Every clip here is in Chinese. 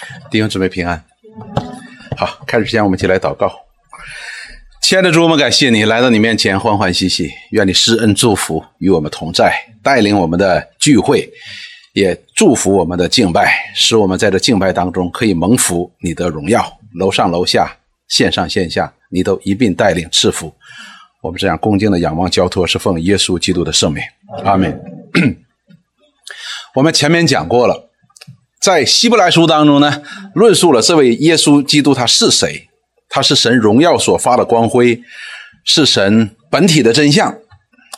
弟兄姊妹平安。好，开始之前我们一起来祷告。亲爱的主，我们感谢你来到你面前欢欢喜喜，愿你施恩祝福与我们同在，带领我们的聚会，也祝福我们的敬拜，使我们在这敬拜当中可以蒙福你的荣耀。楼上楼下，线上线下，你都一并带领赐福。我们这样恭敬的仰望交托，是奉耶稣基督的圣名，阿门。我们前面讲过了，在希伯来书当中呢，论述了这位耶稣基督他是谁，他是神荣耀所发的光辉，是神本体的真相。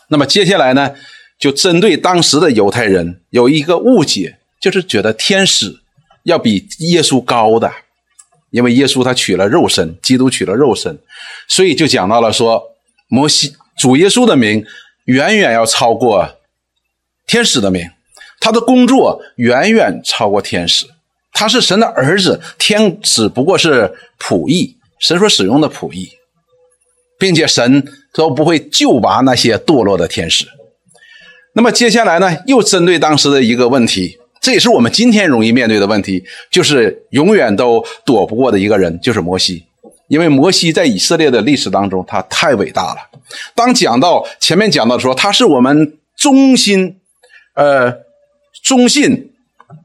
那么接下来呢，就针对当时的犹太人有一个误解，就是觉得天使要比耶稣高的。因为耶稣他取了肉身，基督取了肉身，所以就讲到了说，摩西主耶稣的名远远要超过天使的名，他的工作远远超过天使，他是神的儿子，天使不过是仆役，神所使用的仆役，并且神都不会救拔那些堕落的天使。那么接下来呢，又针对当时的一个问题。这也是我们今天容易面对的问题，就是永远都躲不过的一个人，就是摩西。因为摩西在以色列的历史当中，他太伟大了。当讲到前面讲到说他是我们忠心、呃忠信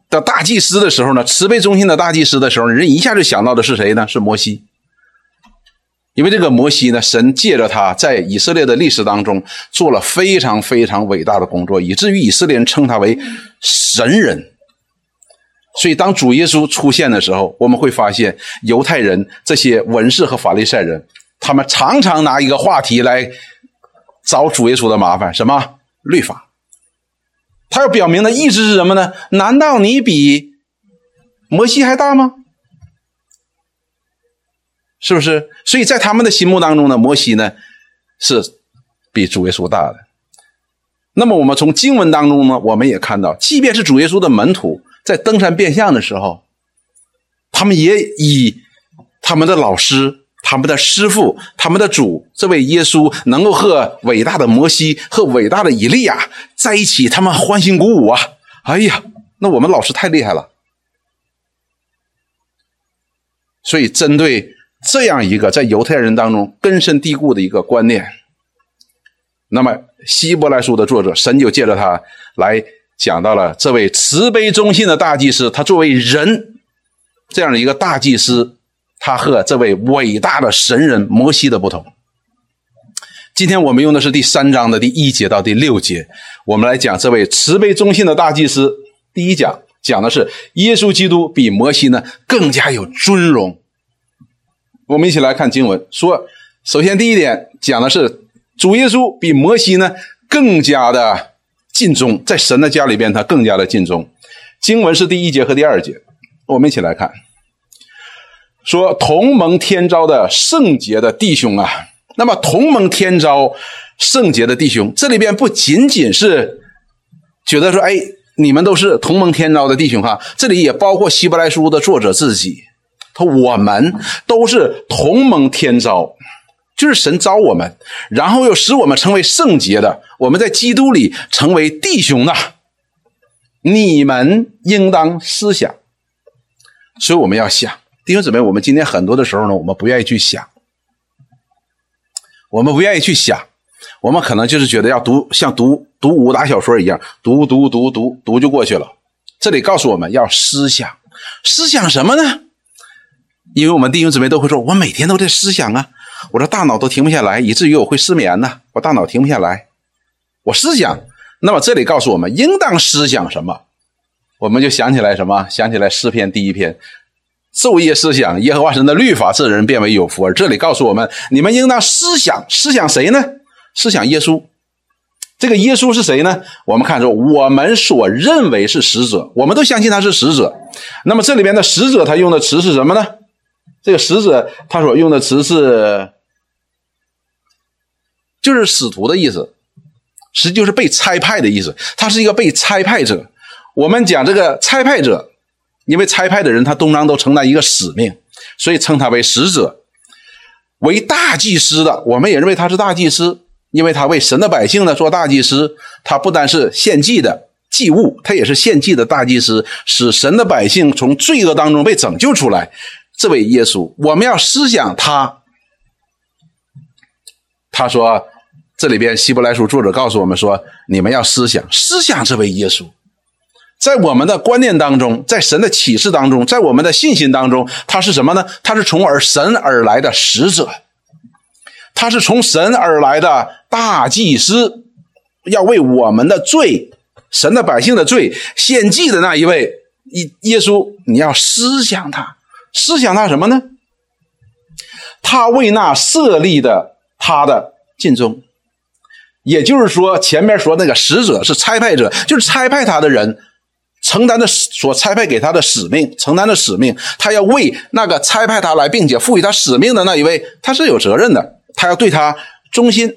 的大祭司的时候呢，慈悲忠心的大祭司的时候，人一下就想到的是谁呢？是摩西。因为这个摩西呢，神借着他在以色列的历史当中做了非常非常伟大的工作，以至于以色列人称他为神人。所以，当主耶稣出现的时候，我们会发现犹太人这些文士和法利赛人，他们常常拿一个话题来找主耶稣的麻烦，什么律法？他要表明的意思是什么呢？难道你比摩西还大吗？是不是？所以在他们的心目当中呢，摩西呢是比主耶稣大的。那么我们从经文当中呢，我们也看到，即便是主耶稣的门徒在登山变相的时候，他们也以他们的老师、他们的师傅、他们的主这位耶稣，能够和伟大的摩西和伟大的以利亚在一起，他们欢欣鼓舞啊！哎呀，那我们老师太厉害了。所以针对。这样一个在犹太人当中根深蒂固的一个观念，那么希伯来书的作者神就借着他来讲到了这位慈悲忠信的大祭司，他作为人这样的一个大祭司，他和这位伟大的神人摩西的不同。今天我们用的是第三章的第一节到第六节，我们来讲这位慈悲忠信的大祭司。第一讲讲的是耶稣基督比摩西呢更加有尊荣。我们一起来看经文，说，首先第一点讲的是主耶稣比摩西呢更加的尽忠，在神的家里边他更加的尽忠。经文是第一节和第二节，我们一起来看，说同盟天朝的圣洁的弟兄啊，那么同盟天朝圣洁的弟兄，这里边不仅仅是觉得说，哎，你们都是同盟天朝的弟兄哈，这里也包括希伯来书的作者自己。他我们都是同盟天朝，就是神招我们，然后又使我们成为圣洁的。我们在基督里成为弟兄呐。你们应当思想，所以我们要想，弟兄姊妹，我们今天很多的时候呢，我们不愿意去想，我们不愿意去想，我们可能就是觉得要读像读读武打小说一样，读读读读读就过去了。这里告诉我们要思想，思想什么呢？因为我们弟兄姊妹都会说，我每天都在思想啊，我的大脑都停不下来，以至于我会失眠呢。我大脑停不下来，我思想。那么这里告诉我们，应当思想什么？我们就想起来什么？想起来诗篇第一篇，昼夜思想耶和华神的律法，这人变为有福。而这里告诉我们，你们应当思想，思想谁呢？思想耶稣。这个耶稣是谁呢？我们看说，我们所认为是使者，我们都相信他是使者。那么这里边的使者，他用的词是什么呢？这个使者他所用的词是，就是使徒的意思，实际就是被差派的意思。他是一个被差派者。我们讲这个差派者，因为差派的人他通常都承担一个使命，所以称他为使者。为大祭司的，我们也认为他是大祭司，因为他为神的百姓呢做大祭司。他不单是献祭的，祭物，他也是献祭的大祭司，使神的百姓从罪恶当中被拯救出来。这位耶稣，我们要思想他。他说：“这里边希伯来书作者告诉我们说，你们要思想，思想这位耶稣，在我们的观念当中，在神的启示当中，在我们的信心当中，他是什么呢？他是从而神而来的使者，他是从神而来的大祭司，要为我们的罪。”神的百姓的罪献祭的那一位耶耶稣，你要思想他，思想他什么呢？他为那设立的他的尽忠，也就是说，前面说那个使者是差派者，就是差派他的人承担的所差派给他的使命，承担的使命，他要为那个差派他来并且赋予他使命的那一位，他是有责任的，他要对他忠心。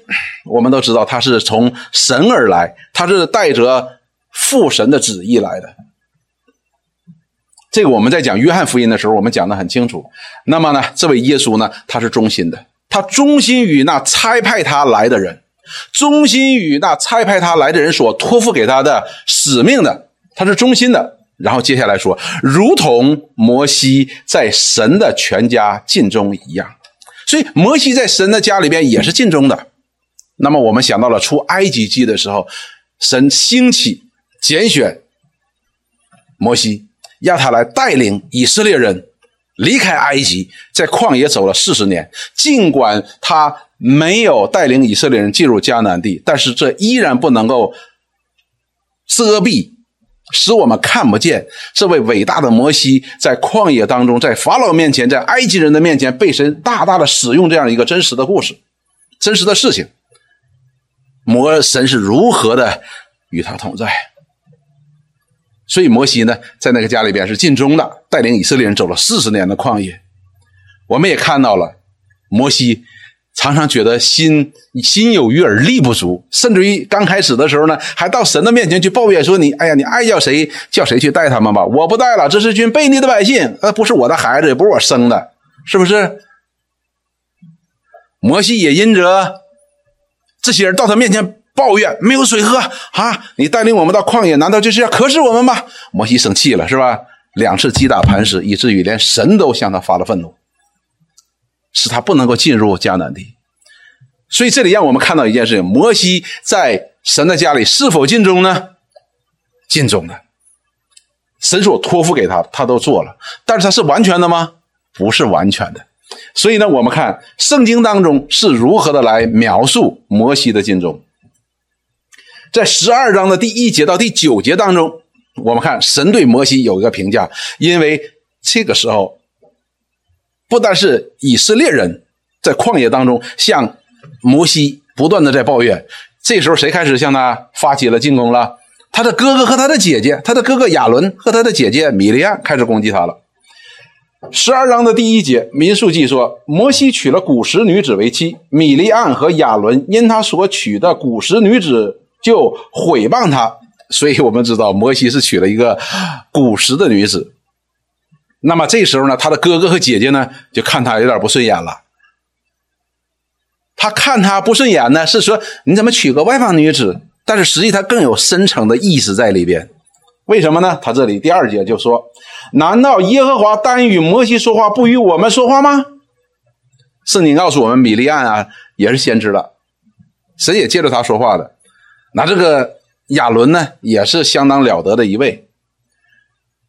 我们都知道他是从神而来，他是带着。父神的旨意来的，这个我们在讲约翰福音的时候，我们讲的很清楚。那么呢，这位耶稣呢，他是忠心的，他忠心于那差派他来的人，忠心于那差派他来的人所托付给他的使命的，他是忠心的。然后接下来说，如同摩西在神的全家尽忠一样，所以摩西在神的家里边也是尽忠的。那么我们想到了出埃及记的时候，神兴起。拣选摩西，让他来带领以色列人离开埃及，在旷野走了四十年。尽管他没有带领以色列人进入迦南地，但是这依然不能够遮蔽，使我们看不见这位伟大的摩西在旷野当中，在法老面前，在埃及人的面前被神大大的使用这样一个真实的故事，真实的事情。摩神是如何的与他同在？所以摩西呢，在那个家里边是尽忠的，带领以色列人走了四十年的旷野。我们也看到了，摩西常常觉得心心有余而力不足，甚至于刚开始的时候呢，还到神的面前去抱怨说：“你，哎呀，你爱叫谁叫谁去带他们吧，我不带了，这是群悖逆的百姓，呃，不是我的孩子，也不是我生的，是不是？”摩西也因着这些人到他面前。抱怨没有水喝啊！你带领我们到旷野，难道就是要渴死我们吗？摩西生气了，是吧？两次击打磐石，以至于连神都向他发了愤怒，使他不能够进入迦南地。所以这里让我们看到一件事情：摩西在神的家里是否尽忠呢？尽忠的，神所托付给他，他都做了。但是他是完全的吗？不是完全的。所以呢，我们看圣经当中是如何的来描述摩西的尽忠。在十二章的第一节到第九节当中，我们看神对摩西有一个评价，因为这个时候不但是以色列人在旷野当中向摩西不断的在抱怨，这时候谁开始向他发起了进攻了？他的哥哥和他的姐姐，他的哥哥亚伦和他的姐姐米利安开始攻击他了。十二章的第一节，民数记说，摩西娶了古时女子为妻，米利安和亚伦因他所娶的古时女子。就毁谤他，所以我们知道摩西是娶了一个古时的女子。那么这时候呢，他的哥哥和姐姐呢，就看他有点不顺眼了。他看他不顺眼呢，是说你怎么娶个外邦女子？但是实际他更有深层的意思在里边。为什么呢？他这里第二节就说：难道耶和华单与摩西说话，不与我们说话吗？圣经告诉我们，米利暗啊也是先知了，神也借着他说话的。那这个亚伦呢，也是相当了得的一位，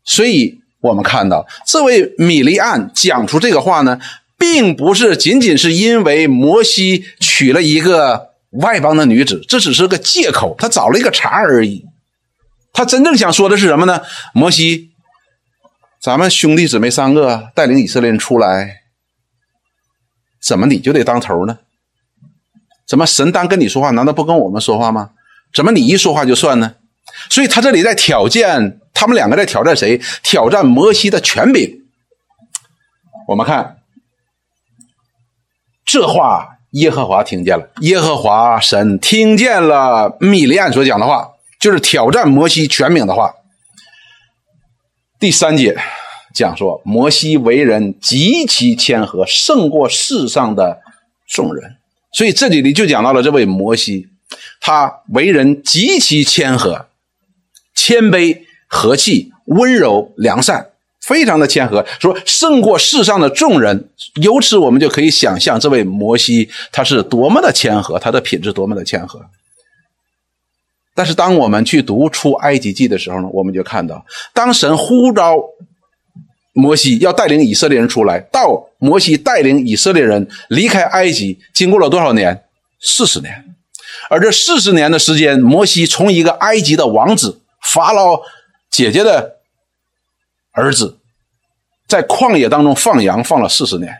所以我们看到这位米利暗讲出这个话呢，并不是仅仅是因为摩西娶了一个外邦的女子，这只是个借口，他找了一个茬而已。他真正想说的是什么呢？摩西，咱们兄弟姊妹三个带领以色列人出来，怎么你就得当头呢？怎么神单跟你说话，难道不跟我们说话吗？怎么你一说话就算呢？所以他这里在挑战，他们两个在挑战谁？挑战摩西的权柄。我们看这话，耶和华听见了，耶和华神听见了米利安所讲的话，就是挑战摩西权柄的话。第三节讲说，摩西为人极其谦和，胜过世上的众人。所以这里里就讲到了这位摩西。他为人极其谦和，谦卑、和气、温柔、良善，非常的谦和，说胜过世上的众人。由此我们就可以想象，这位摩西他是多么的谦和，他的品质多么的谦和。但是当我们去读出埃及记的时候呢，我们就看到，当神呼召摩西要带领以色列人出来，到摩西带领以色列人离开埃及，经过了多少年？四十年。而这四十年的时间，摩西从一个埃及的王子法老姐姐的儿子，在旷野当中放羊，放了四十年。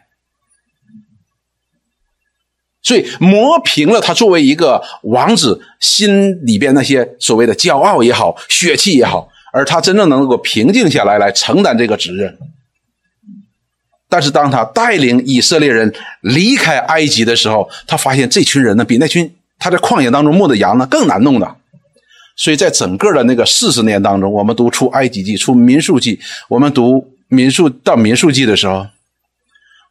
所以磨平了他作为一个王子心里边那些所谓的骄傲也好、血气也好，而他真正能够平静下来来承担这个责任。但是当他带领以色列人离开埃及的时候，他发现这群人呢比那群他在旷野当中牧的羊呢更难弄的。所以在整个的那个四十年当中，我们读出埃及记、出民数记，我们读民数到民数记的时候，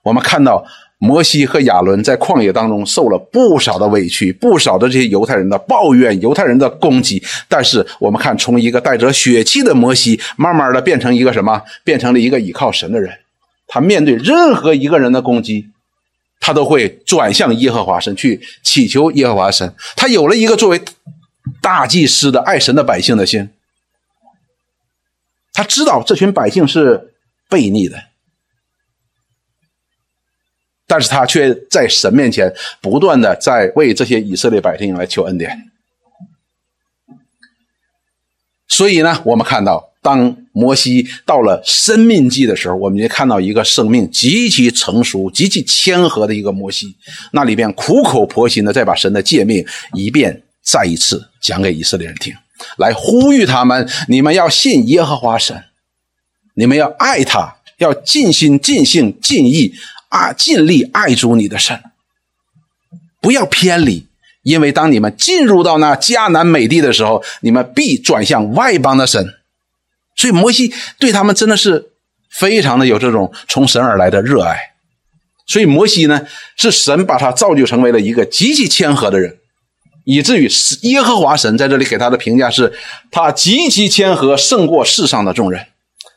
我们看到。摩西和亚伦在旷野当中受了不少的委屈，不少的这些犹太人的抱怨、犹太人的攻击。但是我们看，从一个带着血气的摩西，慢慢的变成一个什么？变成了一个倚靠神的人。他面对任何一个人的攻击，他都会转向耶和华神去祈求耶和华神。他有了一个作为大祭司的爱神的百姓的心。他知道这群百姓是悖逆的。但是他却在神面前不断的在为这些以色列百姓来求恩典。所以呢，我们看到，当摩西到了生命记的时候，我们就看到一个生命极其成熟、极其谦和的一个摩西，那里边苦口婆心的再把神的诫命一遍再一次讲给以色列人听，来呼吁他们：你们要信耶和华神，你们要爱他，要尽心、尽性、尽意。啊，尽力爱主你的神，不要偏离，因为当你们进入到那迦南美地的时候，你们必转向外邦的神。所以摩西对他们真的是非常的有这种从神而来的热爱。所以摩西呢，是神把他造就成为了一个极其谦和的人，以至于是耶和华神在这里给他的评价是，他极其谦和，胜过世上的众人。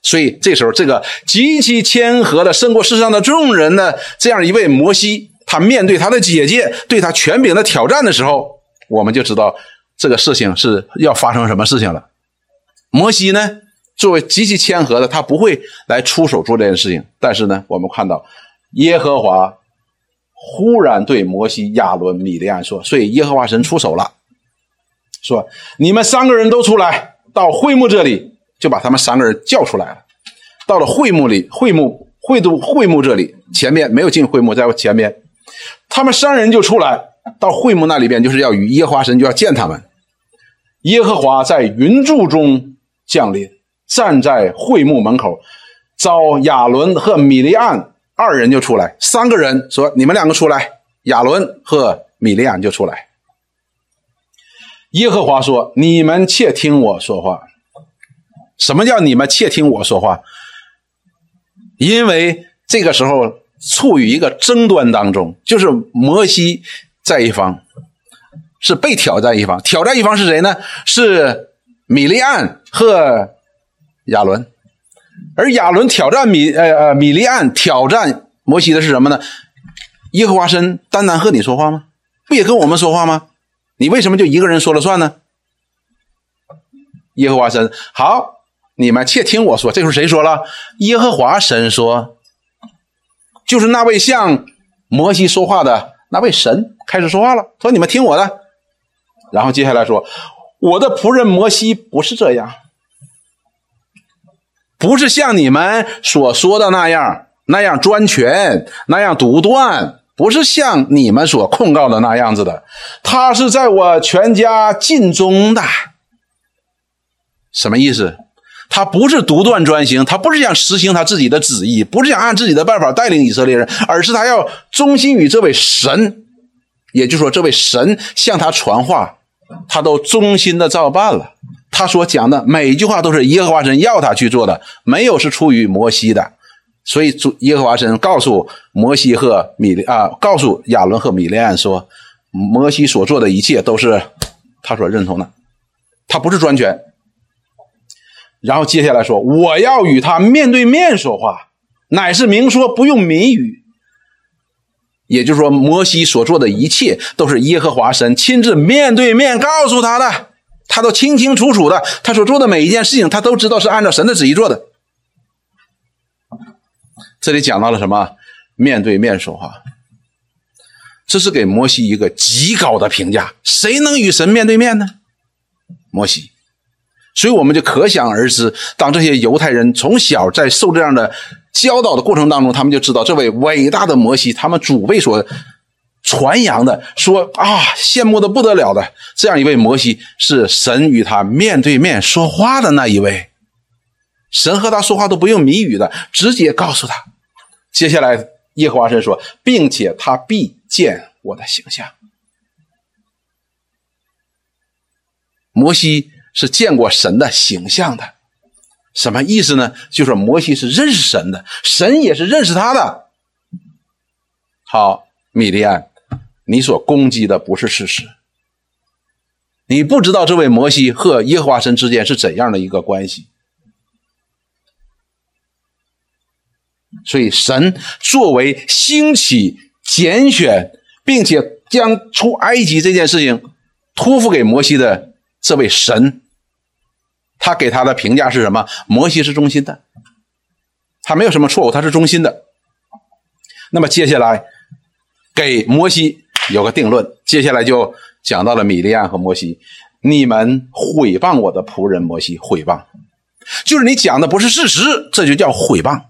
所以这时候，这个极其谦和的胜过世上的众人的这样一位摩西，他面对他的姐姐对他权柄的挑战的时候，我们就知道这个事情是要发生什么事情了。摩西呢，作为极其谦和的，他不会来出手做这件事情。但是呢，我们看到耶和华忽然对摩西、亚伦、米利安说：“所以耶和华神出手了，说你们三个人都出来到会幕这里。”就把他们三个人叫出来了，到了会幕里，会幕会都会幕这里，前面没有进会幕，在前面，他们三人就出来到会幕那里边，就是要与耶和华神就要见他们。耶和华在云柱中降临，站在会幕门口，召亚伦和米利安二人就出来，三个人说：“你们两个出来。”亚伦和米利安就出来。耶和华说：“你们且听我说话。”什么叫你们窃听我说话？因为这个时候处于一个争端当中，就是摩西在一方，是被挑战一方，挑战一方是谁呢？是米利安和亚伦，而亚伦挑战米呃呃米利安挑战摩西的是什么呢？耶和华神单单和你说话吗？不也跟我们说话吗？你为什么就一个人说了算呢？耶和华神好。你们且听我说，这时候谁说了？耶和华神说，就是那位向摩西说话的那位神开始说话了，说：“你们听我的。”然后接下来说：“我的仆人摩西不是这样，不是像你们所说的那样，那样专权，那样独断，不是像你们所控告的那样子的。他是在我全家尽忠的。什么意思？”他不是独断专行，他不是想实行他自己的旨意，不是想按自己的办法带领以色列人，而是他要忠心于这位神，也就是说，这位神向他传话，他都忠心的照办了。他所讲的每一句话都是耶和华神要他去做的，没有是出于摩西的。所以主耶和华神告诉摩西和米利啊，告诉亚伦和米利安说，摩西所做的一切都是他所认同的，他不是专权。然后接下来说：“我要与他面对面说话，乃是明说，不用谜语。”也就是说，摩西所做的一切都是耶和华神亲自面对面告诉他的，他都清清楚楚的。他所做的每一件事情，他都知道是按照神的旨意做的。这里讲到了什么？面对面说话，这是给摩西一个极高的评价。谁能与神面对面呢？摩西。所以我们就可想而知，当这些犹太人从小在受这样的教导的过程当中，他们就知道这位伟大的摩西，他们祖辈所传扬的，说啊，羡慕的不得了的这样一位摩西，是神与他面对面说话的那一位。神和他说话都不用谜语的，直接告诉他。接下来，耶和华神说，并且他必见我的形象。摩西。是见过神的形象的，什么意思呢？就是摩西是认识神的，神也是认识他的。好，米利安，你所攻击的不是事实，你不知道这位摩西和耶和华神之间是怎样的一个关系。所以，神作为兴起、拣选，并且将出埃及这件事情托付给摩西的这位神。他给他的评价是什么？摩西是忠心的，他没有什么错误，他是忠心的。那么接下来给摩西有个定论，接下来就讲到了米利亚和摩西，你们毁谤我的仆人摩西，毁谤，就是你讲的不是事实，这就叫毁谤；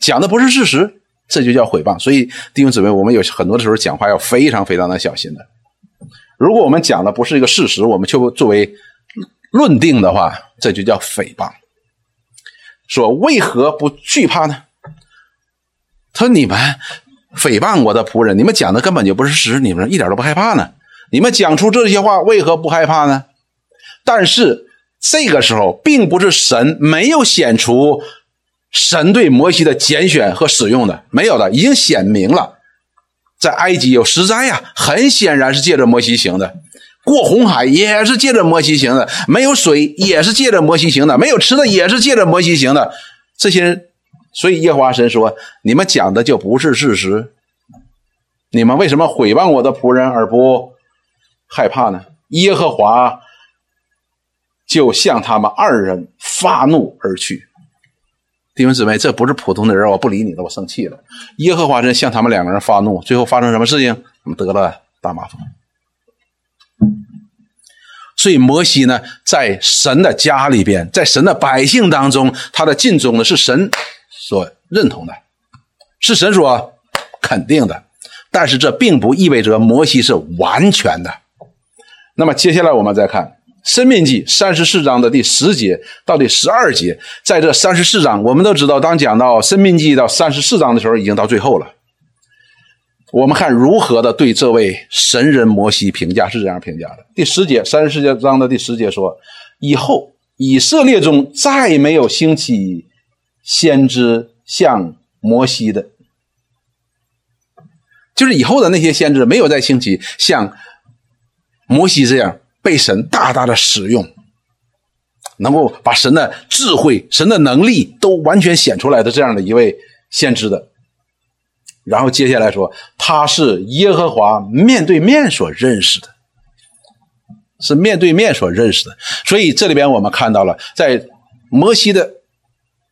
讲的不是事实，这就叫毁谤。所以弟兄姊妹，我们有很多的时候讲话要非常非常的小心的。如果我们讲的不是一个事实，我们就作为。论定的话，这就叫诽谤。说为何不惧怕呢？他说：“你们诽谤我的仆人，你们讲的根本就不是事实，你们一点都不害怕呢。你们讲出这些话，为何不害怕呢？”但是这个时候，并不是神没有显出神对摩西的拣选和使用的，没有的，已经显明了。在埃及有十灾呀，很显然是借着摩西行的。过红海也是借着摩西行的，没有水也是借着摩西行的，没有吃的也是借着摩西行的。这些人，所以耶和华神说：“你们讲的就不是事实。你们为什么毁谤我的仆人而不害怕呢？”耶和华就向他们二人发怒而去。弟兄姊妹，这不是普通的人，我不理你了，我生气了。耶和华神向他们两个人发怒，最后发生什么事情？他们得了大麻风。所以摩西呢，在神的家里边，在神的百姓当中，他的尽忠呢是神所认同的，是神所肯定的。但是这并不意味着摩西是完全的。那么接下来我们再看《生命记》三十四章的第十节到第十二节，在这三十四章，我们都知道，当讲到《生命记》到三十四章的时候，已经到最后了。我们看如何的对这位神人摩西评价是这样评价的：第十节，三十四章的第十节说，以后以色列中再没有兴起先知像摩西的，就是以后的那些先知没有再兴起像摩西这样被神大大的使用，能够把神的智慧、神的能力都完全显出来的这样的一位先知的。然后接下来说，他是耶和华面对面所认识的，是面对面所认识的。所以这里边我们看到了，在摩西的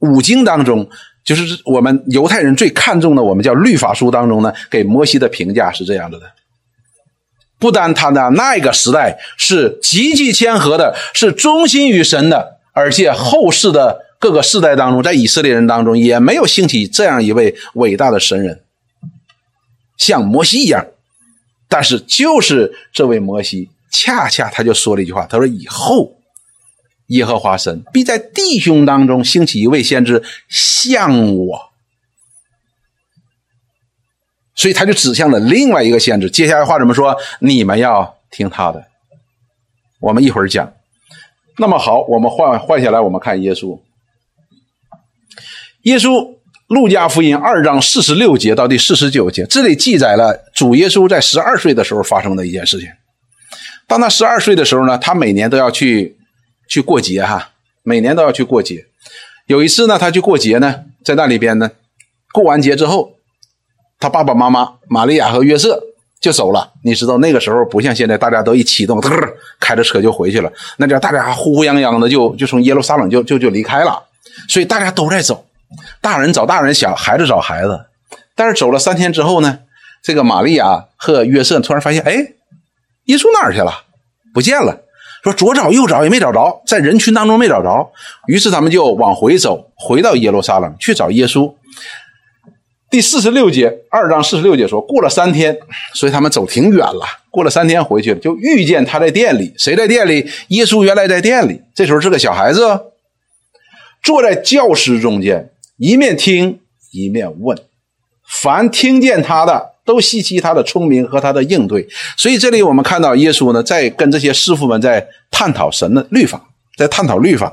五经当中，就是我们犹太人最看重的，我们叫律法书当中呢，给摩西的评价是这样的：的不单他的那个时代是极其谦和的，是忠心于神的，而且后世的各个世代当中，在以色列人当中也没有兴起这样一位伟大的神人。像摩西一样，但是就是这位摩西，恰恰他就说了一句话，他说：“以后耶和华神必在弟兄当中兴起一位先知，像我。”所以他就指向了另外一个先知。接下来话怎么说？你们要听他的。我们一会儿讲。那么好，我们换换下来，我们看耶稣。耶稣。路加福音二章四十六节到第四十九节，这里记载了主耶稣在十二岁的时候发生的一件事情。当他十二岁的时候呢，他每年都要去去过节哈，每年都要去过节。有一次呢，他去过节呢，在那里边呢，过完节之后，他爸爸妈妈玛利亚和约瑟就走了。你知道那个时候不像现在，大家都一启动，开着车就回去了。那叫大家呼呼泱泱的就就从耶路撒冷就就就离开了。所以大家都在走，大人找大人，小孩子找孩子。但是走了三天之后呢，这个玛利亚和约瑟突然发现，哎，耶稣哪儿去了？不见了。说左找右找也没找着，在人群当中没找着。于是他们就往回走，回到耶路撒冷去找耶稣。第四十六节，二章四十六节说，过了三天，所以他们走挺远了。过了三天回去，就遇见他在店里。谁在店里？耶稣原来在店里。这时候是个小孩子，坐在教室中间，一面听一面问。凡听见他的，都稀奇他的聪明和他的应对。所以这里我们看到耶稣呢，在跟这些师傅们在探讨神的律法，在探讨律法。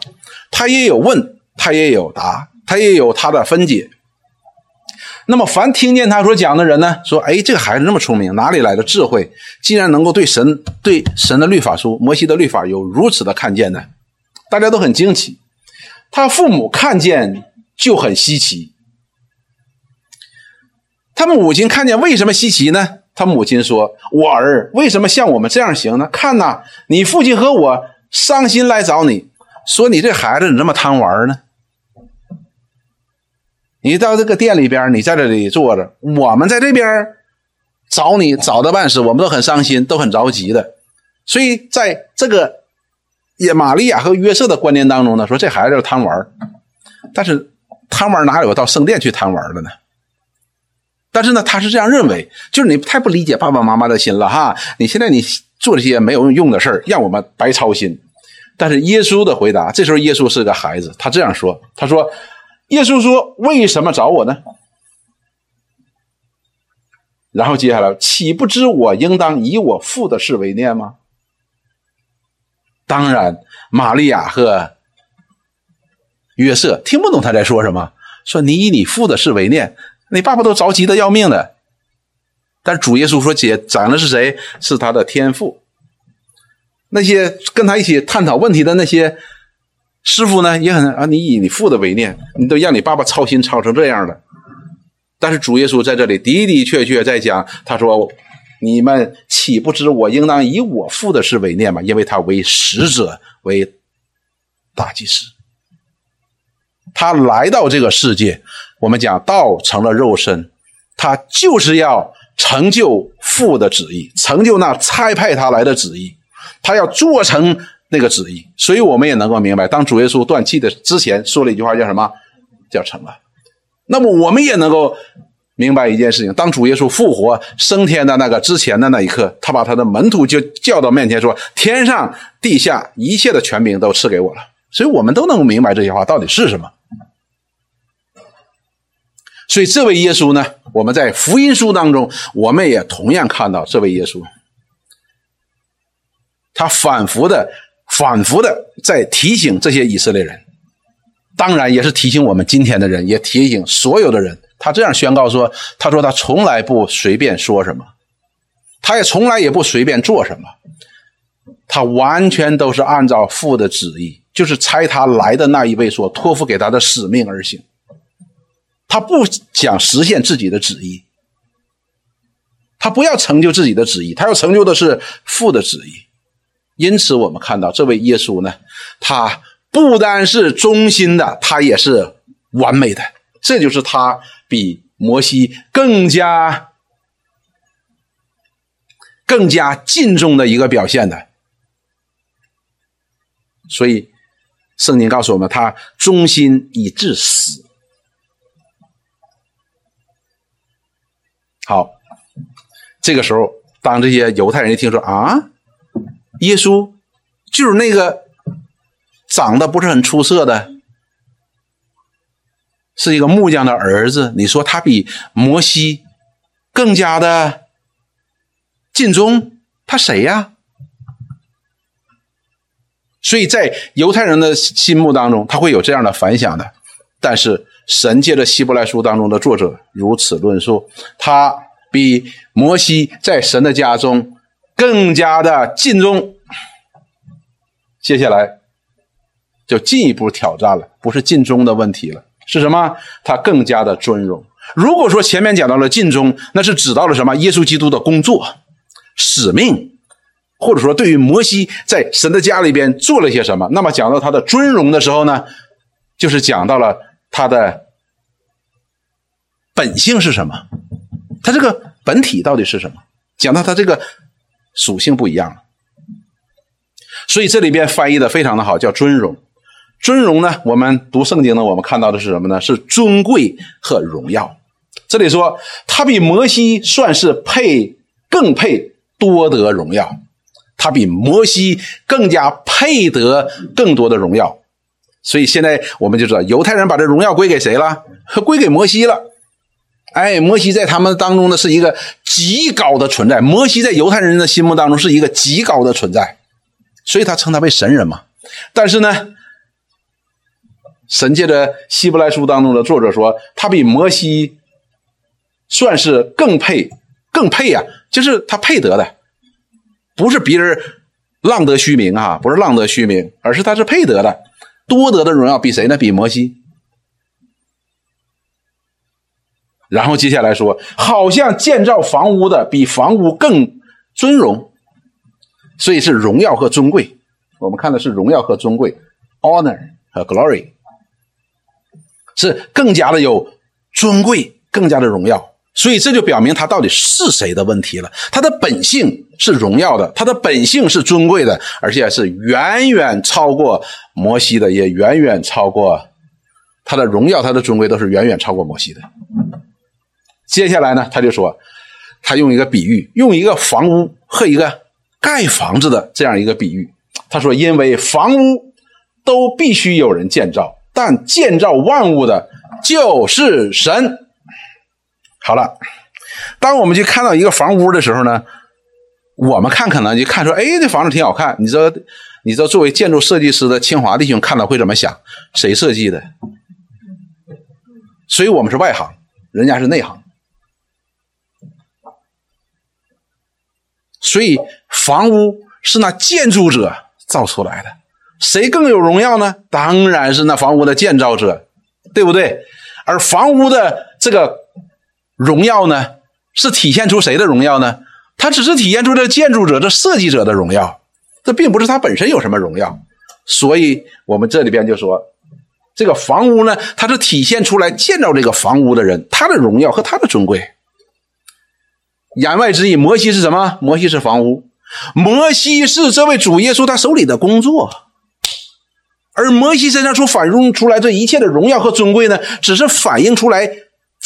他也有问，他也有答，他也有他的分解。那么凡听见他所讲的人呢，说：“哎，这个孩子那么聪明，哪里来的智慧？竟然能够对神、对神的律法书、摩西的律法有如此的看见呢？”大家都很惊奇。他父母看见就很稀奇。他母亲看见为什么稀奇呢？他母亲说：“我儿为什么像我们这样行呢？看呐，你父亲和我伤心来找你，说你这孩子你这么贪玩呢？你到这个店里边，你在这里坐着，我们在这边找你找的半死，我们都很伤心，都很着急的。所以在这个也玛利亚和约瑟的观念当中呢，说这孩子贪玩，但是贪玩哪有到圣殿去贪玩的呢？”但是呢，他是这样认为，就是你太不理解爸爸妈妈的心了哈！你现在你做这些没有用的事儿，让我们白操心。但是耶稣的回答，这时候耶稣是个孩子，他这样说：“他说，耶稣说，为什么找我呢？”然后接下来，岂不知我应当以我父的事为念吗？当然，玛利亚和约瑟听不懂他在说什么，说你以你父的事为念。你爸爸都着急的要命的，但主耶稣说：“姐长的是谁？是他的天赋。那些跟他一起探讨问题的那些师傅呢，也很啊，你以你父的为念，你都让你爸爸操心操成这样了。但是主耶稣在这里的的确确在讲，他说：你们岂不知我应当以我父的事为念吗？因为他为使者，为大祭司，他来到这个世界。”我们讲道成了肉身，他就是要成就父的旨意，成就那差派他来的旨意，他要做成那个旨意，所以我们也能够明白，当主耶稣断气的之前说了一句话，叫什么？叫成了。那么我们也能够明白一件事情：当主耶稣复活升天的那个之前的那一刻，他把他的门徒就叫到面前说：“天上地下一切的权柄都赐给我了。”所以我们都能够明白这些话到底是什么。所以这位耶稣呢，我们在福音书当中，我们也同样看到这位耶稣，他反复的、反复的在提醒这些以色列人，当然也是提醒我们今天的人，也提醒所有的人。他这样宣告说：“他说他从来不随便说什么，他也从来也不随便做什么，他完全都是按照父的旨意，就是差他来的那一位所托付给他的使命而行。”他不想实现自己的旨意，他不要成就自己的旨意，他要成就的是父的旨意。因此，我们看到这位耶稣呢，他不单是忠心的，他也是完美的。这就是他比摩西更加、更加敬重的一个表现的。所以，圣经告诉我们，他忠心以至死。好，这个时候，当这些犹太人一听说啊，耶稣就是那个长得不是很出色的，是一个木匠的儿子，你说他比摩西更加的尽忠，他谁呀？所以在犹太人的心目当中，他会有这样的反响的，但是。神借着希伯来书当中的作者如此论述：他比摩西在神的家中更加的尽忠。接下来，就进一步挑战了，不是尽忠的问题了，是什么？他更加的尊荣。如果说前面讲到了尽忠，那是指到了什么？耶稣基督的工作、使命，或者说对于摩西在神的家里边做了些什么。那么讲到他的尊荣的时候呢，就是讲到了他的本性是什么，他这个本体到底是什么？讲到他这个属性不一样了。所以这里边翻译的非常的好，叫尊荣。尊荣呢？我们读圣经呢，我们看到的是什么呢？是尊贵和荣耀。这里说他比摩西算是配，更配多得荣耀。他比摩西更加配得更多的荣耀。所以现在我们就知道，犹太人把这荣耀归给谁了？归给摩西了。哎，摩西在他们当中呢是一个极高的存在。摩西在犹太人的心目当中是一个极高的存在，所以他称他为神人嘛。但是呢？神界的希伯来书当中的作者说，他比摩西算是更配，更配呀，就是他配得的，不是别人浪得虚名啊，不是浪得虚名，而是他是配得的，多得的荣耀比谁呢？比摩西。然后接下来说，好像建造房屋的比房屋更尊荣，所以是荣耀和尊贵。我们看的是荣耀和尊贵，honor 和 glory。是更加的有尊贵，更加的荣耀，所以这就表明他到底是谁的问题了。他的本性是荣耀的，他的本性是尊贵的，而且是远远超过摩西的，也远远超过他的荣耀，他的尊贵都是远远超过摩西的。接下来呢，他就说，他用一个比喻，用一个房屋和一个盖房子的这样一个比喻。他说，因为房屋都必须有人建造。但建造万物的就是神。好了，当我们去看到一个房屋的时候呢，我们看可能就看出，哎，这房子挺好看。你知道，你知道，作为建筑设计师的清华弟兄看到会怎么想？谁设计的？所以我们是外行，人家是内行。所以房屋是那建筑者造出来的。谁更有荣耀呢？当然是那房屋的建造者，对不对？而房屋的这个荣耀呢，是体现出谁的荣耀呢？它只是体现出这建筑者、这设计者的荣耀，这并不是它本身有什么荣耀。所以，我们这里边就说，这个房屋呢，它是体现出来建造这个房屋的人他的荣耀和他的尊贵。言外之意，摩西是什么？摩西是房屋，摩西是这位主耶稣他手里的工作。而摩西身上所反映出来这一切的荣耀和尊贵呢，只是反映出来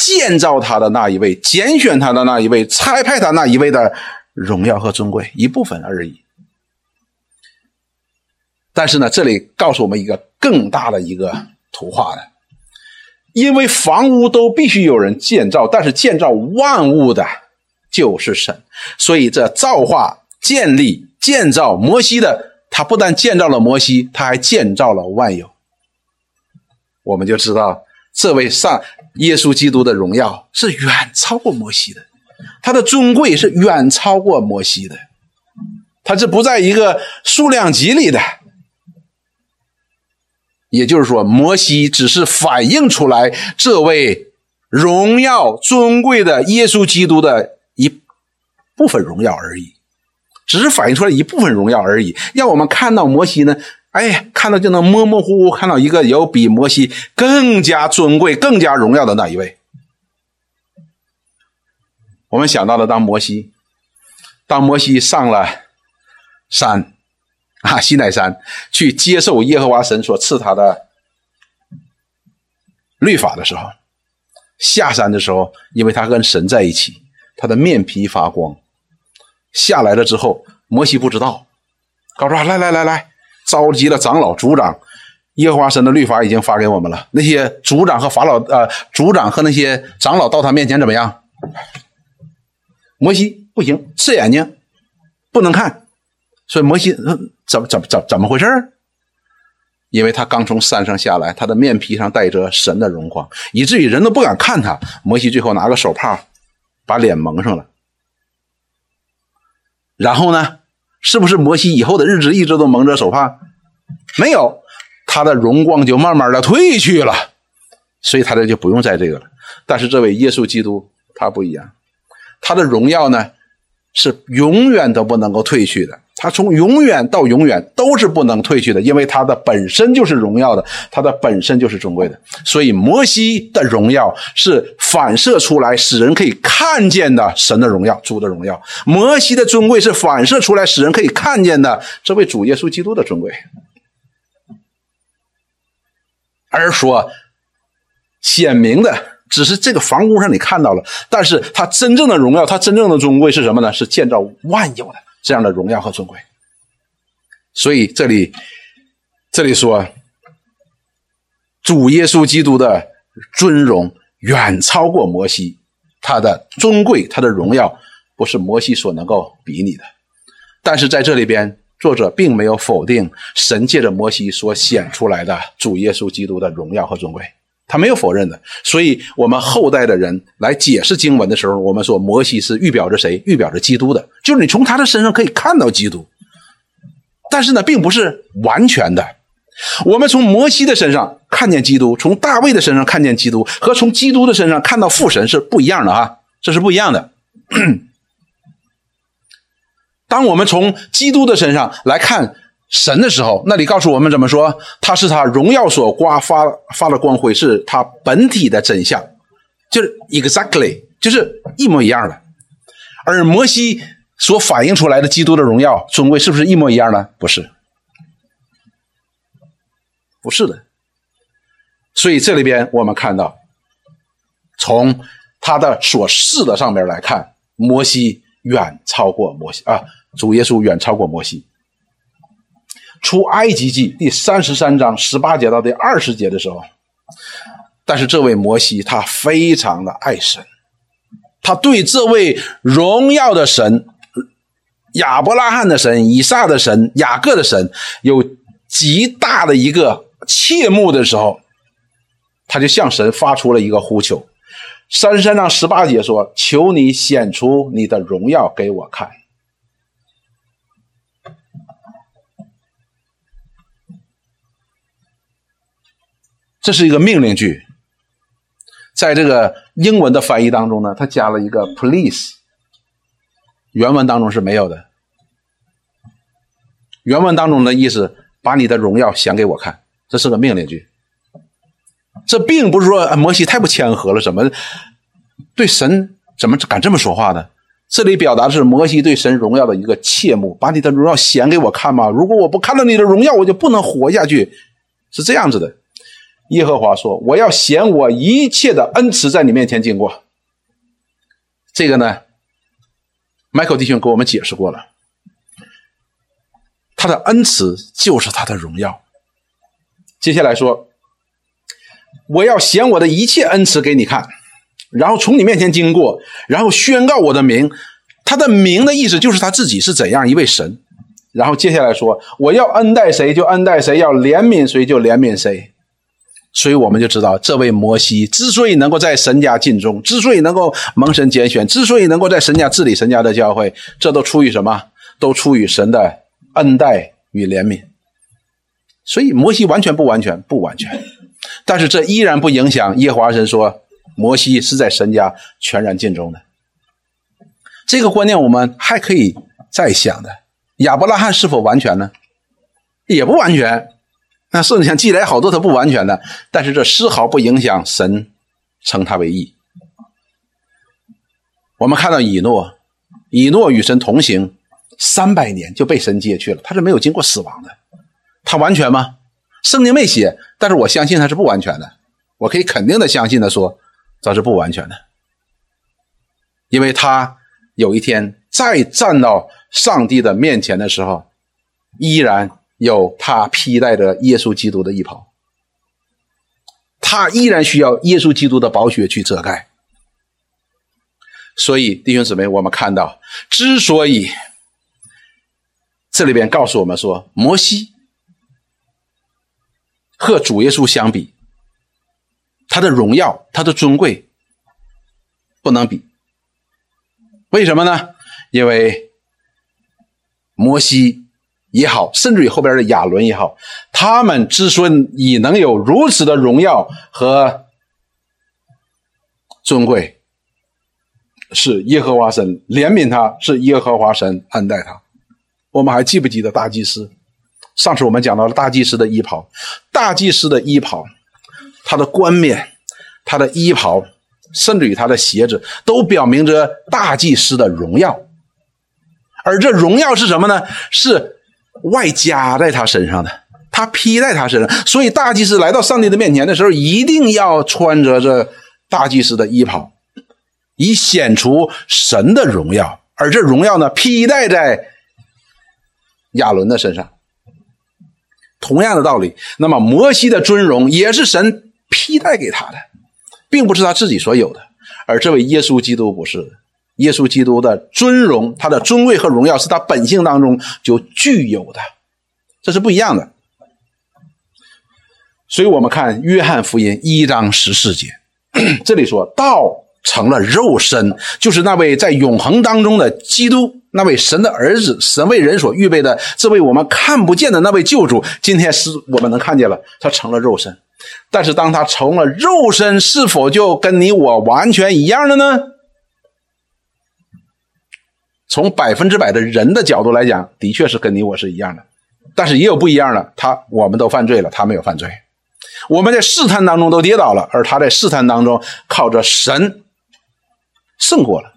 建造他的那一位、拣选他的那一位、差派他那一位的荣耀和尊贵一部分而已。但是呢，这里告诉我们一个更大的一个图画的，因为房屋都必须有人建造，但是建造万物的就是神，所以这造化、建立、建造摩西的。他不但建造了摩西，他还建造了万有。我们就知道，这位上耶稣基督的荣耀是远超过摩西的，他的尊贵是远超过摩西的，他是不在一个数量级里的。也就是说，摩西只是反映出来这位荣耀尊贵的耶稣基督的一部分荣耀而已。只是反映出来一部分荣耀而已，让我们看到摩西呢，哎，看到就能模模糊糊看到一个有比摩西更加尊贵、更加荣耀的那一位。我们想到了，当摩西，当摩西上了山啊，西奈山去接受耶和华神所赐他的律法的时候，下山的时候，因为他跟神在一起，他的面皮发光。下来了之后，摩西不知道，告诉他来来来来，召集了长老、族长，耶和华神的律法已经发给我们了。那些族长和法老，呃，族长和那些长老到他面前怎么样？摩西不行，刺眼睛，不能看。所以摩西怎么怎么怎怎么回事因为他刚从山上下来，他的面皮上带着神的荣光，以至于人都不敢看他。摩西最后拿个手帕把脸蒙上了。然后呢？是不是摩西以后的日子一直都蒙着手帕？没有，他的荣光就慢慢的褪去了，所以他这就不用在这个了。但是这位耶稣基督他不一样，他的荣耀呢是永远都不能够褪去的。他从永远到永远都是不能褪去的，因为他的本身就是荣耀的，他的本身就是尊贵的。所以摩西的荣耀是反射出来，使人可以看见的神的荣耀、主的荣耀；摩西的尊贵是反射出来，使人可以看见的这位主耶稣基督的尊贵。而说显明的只是这个房屋上你看到了，但是他真正的荣耀、他真正的尊贵是什么呢？是建造万有的。这样的荣耀和尊贵，所以这里这里说，主耶稣基督的尊荣远超过摩西，他的尊贵、他的荣耀不是摩西所能够比拟的。但是在这里边，作者并没有否定神借着摩西所显出来的主耶稣基督的荣耀和尊贵。他没有否认的，所以我们后代的人来解释经文的时候，我们说摩西是预表着谁？预表着基督的，就是你从他的身上可以看到基督，但是呢，并不是完全的。我们从摩西的身上看见基督，从大卫的身上看见基督，和从基督的身上看到父神是不一样的啊，这是不一样的。当我们从基督的身上来看。神的时候，那里告诉我们怎么说？他是他荣耀所刮发发的光辉，是他本体的真相，就是 exactly，就是一模一样的。而摩西所反映出来的基督的荣耀尊贵，是不是一模一样呢？不是，不是的。所以这里边我们看到，从他的所示的上面来看，摩西远超过摩西啊，主耶稣远超过摩西。出埃及记第三十三章十八节到第二十节的时候，但是这位摩西他非常的爱神，他对这位荣耀的神亚伯拉罕的神、以撒的神、雅各的神有极大的一个切慕的时候，他就向神发出了一个呼求。三十三章十八节说：“求你显出你的荣耀给我看。”这是一个命令句，在这个英文的翻译当中呢，它加了一个 “please”，原文当中是没有的。原文当中的意思，把你的荣耀显给我看，这是个命令句。这并不是说摩西太不谦和了，怎么对神怎么敢这么说话呢？这里表达的是摩西对神荣耀的一个切慕，把你的荣耀显给我看嘛。如果我不看到你的荣耀，我就不能活下去，是这样子的。耶和华说：“我要显我一切的恩慈在你面前经过。”这个呢，Michael 弟兄给我们解释过了。他的恩慈就是他的荣耀。接下来说：“我要显我的一切恩慈给你看，然后从你面前经过，然后宣告我的名。他的名的意思就是他自己是怎样一位神。然后接下来说：我要恩待谁就恩待谁，要怜悯谁就怜悯谁。”所以我们就知道，这位摩西之所以能够在神家尽忠，之所以能够蒙神拣选，之所以能够在神家治理神家的教会，这都出于什么？都出于神的恩待与怜悯。所以摩西完全不完全，不完全，但是这依然不影响耶和华神说，摩西是在神家全然尽忠的。这个观念我们还可以再想的：亚伯拉罕是否完全呢？也不完全。那圣经记载好多他不完全的，但是这丝毫不影响神称他为义。我们看到以诺，以诺与神同行三百年就被神接去了，他是没有经过死亡的。他完全吗？圣经没写，但是我相信他是不完全的。我可以肯定的相信的说，这是不完全的，因为他有一天再站到上帝的面前的时候，依然。有他披戴着耶稣基督的衣袍，他依然需要耶稣基督的宝血去遮盖。所以弟兄姊妹，我们看到，之所以这里边告诉我们说，摩西和主耶稣相比，他的荣耀、他的尊贵不能比。为什么呢？因为摩西。也好，甚至于后边的亚伦也好，他们之孙已能有如此的荣耀和尊贵，是耶和华神怜悯他，是耶和华神恩待他。我们还记不记得大祭司？上次我们讲到了大祭司的衣袍，大祭司的衣袍，他的冠冕，他的衣袍，甚至于他的鞋子，都表明着大祭司的荣耀。而这荣耀是什么呢？是。外加在他身上的，他披在他身上，所以大祭司来到上帝的面前的时候，一定要穿着这大祭司的衣袍，以显出神的荣耀。而这荣耀呢，披戴在亚伦的身上。同样的道理，那么摩西的尊荣也是神披戴给他的，并不是他自己所有的。而这位耶稣基督不是。耶稣基督的尊荣，他的尊贵和荣耀是他本性当中就具有的，这是不一样的。所以，我们看约翰福音一章十四节，这里说道成了肉身，就是那位在永恒当中的基督，那位神的儿子，神为人所预备的这位我们看不见的那位救主。今天是我们能看见了，他成了肉身。但是，当他成了肉身，是否就跟你我完全一样了呢？从百分之百的人的角度来讲，的确是跟你我是一样的，但是也有不一样的。他我们都犯罪了，他没有犯罪。我们在试探当中都跌倒了，而他在试探当中靠着神胜过了。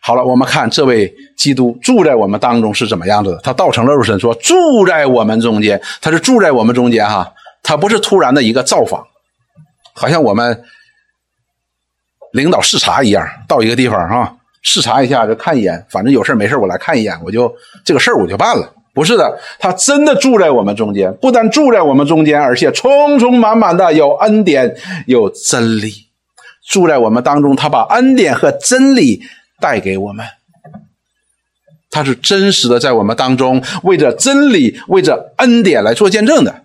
好了，我们看这位基督住在我们当中是怎么样子的？他道成了肉身，说住在我们中间，他是住在我们中间哈，他不是突然的一个造访，好像我们领导视察一样，到一个地方哈。视察一下，就看一眼，反正有事没事我来看一眼，我就这个事儿我就办了。不是的，他真的住在我们中间，不但住在我们中间，而且充充满满的有恩典，有真理，住在我们当中。他把恩典和真理带给我们，他是真实的在我们当中，为着真理，为着恩典来做见证的。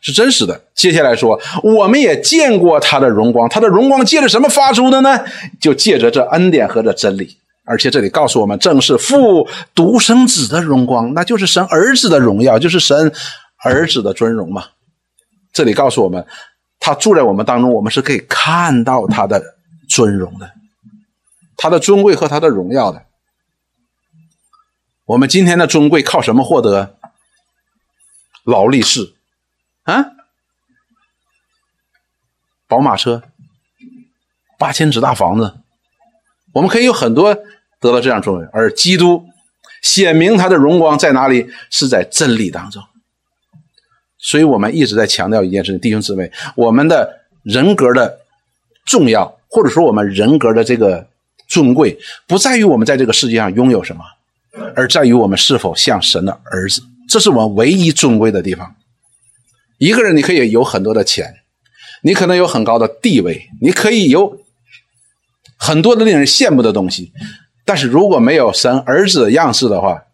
是真实的。接下来说，我们也见过他的荣光，他的荣光借着什么发出的呢？就借着这恩典和这真理。而且这里告诉我们，正是父独生子的荣光，那就是神儿子的荣耀，就是神儿子的尊荣嘛。这里告诉我们，他住在我们当中，我们是可以看到他的尊荣的，他的尊贵和他的荣耀的。我们今天的尊贵靠什么获得？劳力士。啊，宝马车，八千尺大房子，我们可以有很多得到这样作为，而基督显明他的荣光在哪里？是在真理当中。所以我们一直在强调一件事情，弟兄姊妹，我们的人格的重要，或者说我们人格的这个尊贵，不在于我们在这个世界上拥有什么，而在于我们是否像神的儿子，这是我们唯一尊贵的地方。一个人，你可以有很多的钱，你可能有很高的地位，你可以有很多的令人羡慕的东西，但是如果没有神儿子的样式的话，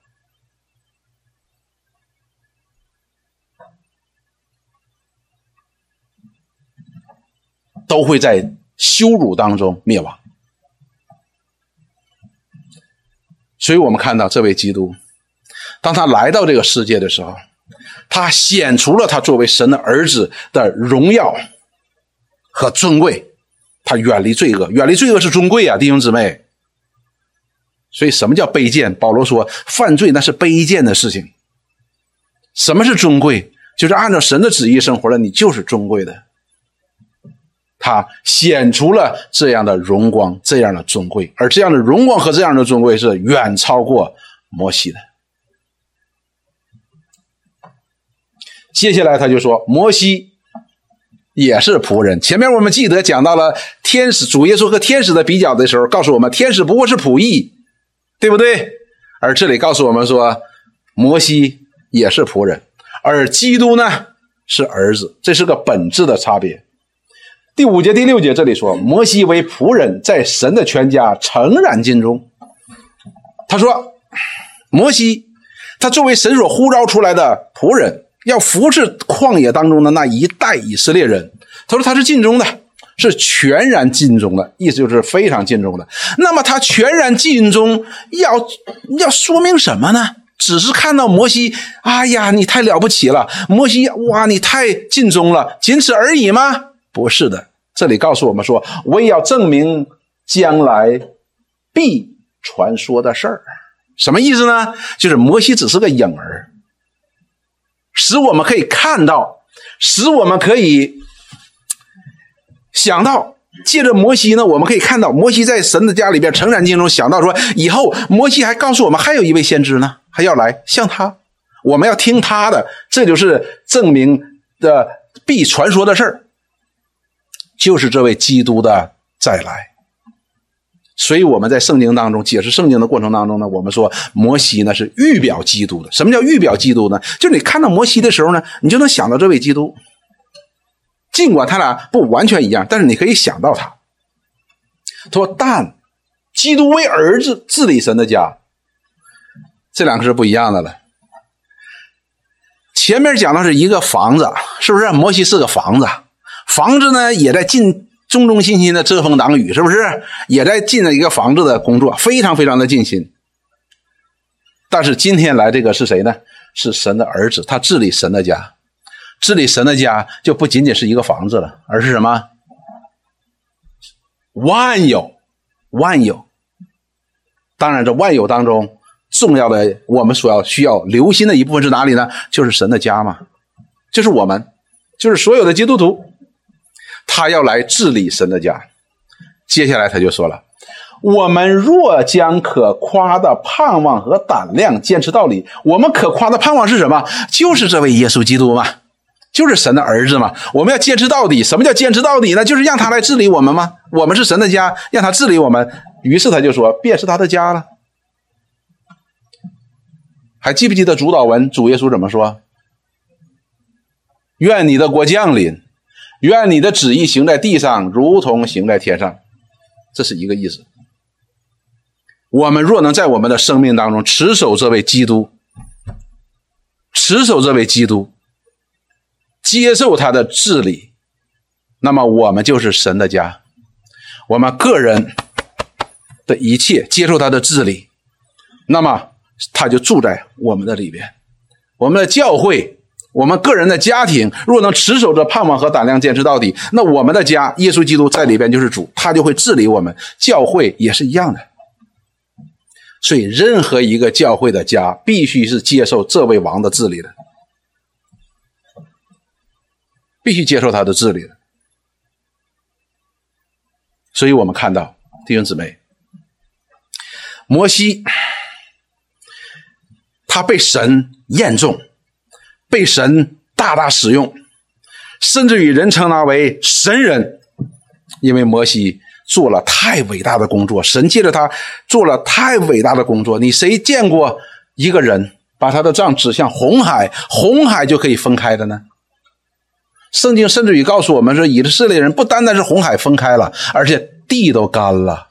都会在羞辱当中灭亡。所以我们看到这位基督，当他来到这个世界的时候。他显出了他作为神的儿子的荣耀和尊贵，他远离罪恶，远离罪恶是尊贵啊，弟兄姊妹。所以，什么叫卑贱？保罗说，犯罪那是卑贱的事情。什么是尊贵？就是按照神的旨意生活了，你就是尊贵的。他显出了这样的荣光，这样的尊贵，而这样的荣光和这样的尊贵是远超过摩西的。接下来他就说，摩西也是仆人。前面我们记得讲到了天使主耶稣和天使的比较的时候，告诉我们天使不过是仆役，对不对？而这里告诉我们说，摩西也是仆人，而基督呢是儿子，这是个本质的差别。第五节、第六节这里说，摩西为仆人，在神的全家诚然尽忠。他说，摩西他作为神所呼召出来的仆人。要服侍旷野当中的那一代以色列人，他说他是尽忠的，是全然尽忠的，意思就是非常尽忠的。那么他全然尽忠，要要说明什么呢？只是看到摩西，哎呀，你太了不起了，摩西，哇，你太尽忠了，仅此而已吗？不是的，这里告诉我们说，我也要证明将来必传说的事儿。什么意思呢？就是摩西只是个影儿，使我们可以看到，使我们可以想到。借着摩西呢，我们可以看到摩西在神的家里边诚然尽忠，想到说以后摩西还告诉我们还有一位先知呢，还要来像他，我们要听他的，这就是证明的必传说的事儿，就是这位基督的再来。所以我们在圣经当中解释圣经的过程当中呢，我们说摩西呢是预表基督的。什么叫预表基督呢？就是你看到摩西的时候呢，你就能想到这位基督。尽管他俩不完全一样，但是你可以想到他。他说：“但基督为儿子治理神的家，这两个是不一样的了。前面讲的是一个房子，是不是？摩西是个房子，房子呢也在进忠忠心心的遮风挡雨，是不是？也在尽了一个房子的工作，非常非常的尽心。但是今天来这个是谁呢？是神的儿子，他治理神的家。”治理神的家就不仅仅是一个房子了，而是什么？万有，万有。当然，这万有当中重要的，我们所要需要留心的一部分是哪里呢？就是神的家嘛，就是我们，就是所有的基督徒，他要来治理神的家。接下来他就说了：“我们若将可夸的盼望和胆量坚持到底，我们可夸的盼望是什么？就是这位耶稣基督嘛。”就是神的儿子嘛，我们要坚持到底。什么叫坚持到底呢？就是让他来治理我们吗？我们是神的家，让他治理我们。于是他就说：“便是他的家了。”还记不记得主导文？主耶稣怎么说？愿你的国降临，愿你的旨意行在地上，如同行在天上。这是一个意思。我们若能在我们的生命当中持守这位基督，持守这位基督。接受他的治理，那么我们就是神的家。我们个人的一切接受他的治理，那么他就住在我们的里边。我们的教会，我们个人的家庭，若能持守着盼望和胆量坚持到底，那我们的家，耶稣基督在里边就是主，他就会治理我们。教会也是一样的。所以，任何一个教会的家，必须是接受这位王的治理的。必须接受他的治理的，所以我们看到弟兄姊妹，摩西他被神验中，被神大大使用，甚至于人称他为神人，因为摩西做了太伟大的工作，神借着他做了太伟大的工作。你谁见过一个人把他的杖指向红海，红海就可以分开的呢？圣经甚至于告诉我们说，以色列人不单单是红海分开了，而且地都干了。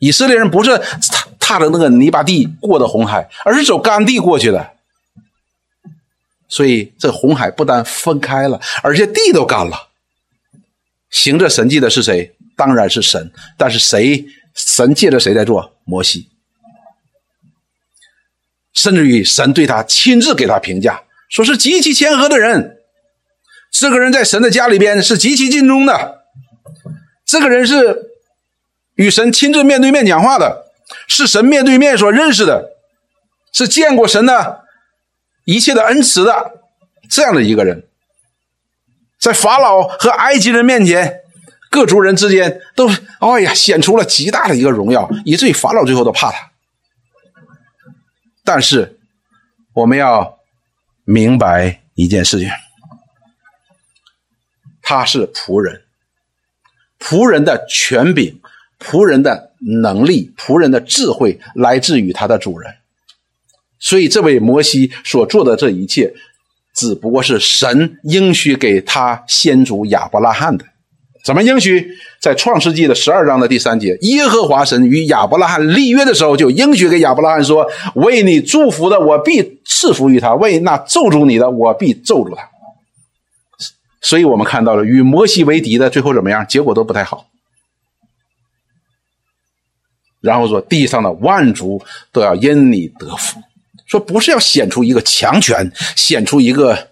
以色列人不是踏踏着那个泥巴地过的红海，而是走干地过去的。所以这红海不但分开了，而且地都干了。行这神迹的是谁？当然是神。但是谁？神借着谁在做？摩西。甚至于神对他亲自给他评价，说是极其谦和的人。这个人在神的家里边是极其尽忠的，这个人是与神亲自面对面讲话的，是神面对面所认识的，是见过神的一切的恩慈的这样的一个人，在法老和埃及人面前，各族人之间都哎呀显出了极大的一个荣耀，以至于法老最后都怕他。但是我们要明白一件事情。他是仆人，仆人的权柄、仆人的能力、仆人的智慧来自于他的主人，所以这位摩西所做的这一切，只不过是神应许给他先祖亚伯拉罕的。怎么应许？在创世纪的十二章的第三节，耶和华神与亚伯拉罕立约的时候，就应许给亚伯拉罕说：“为你祝福的，我必赐福于他；为那咒诅你的，我必咒诅他。”所以我们看到了与摩西为敌的最后怎么样？结果都不太好。然后说地上的万族都要因你得福，说不是要显出一个强权，显出一个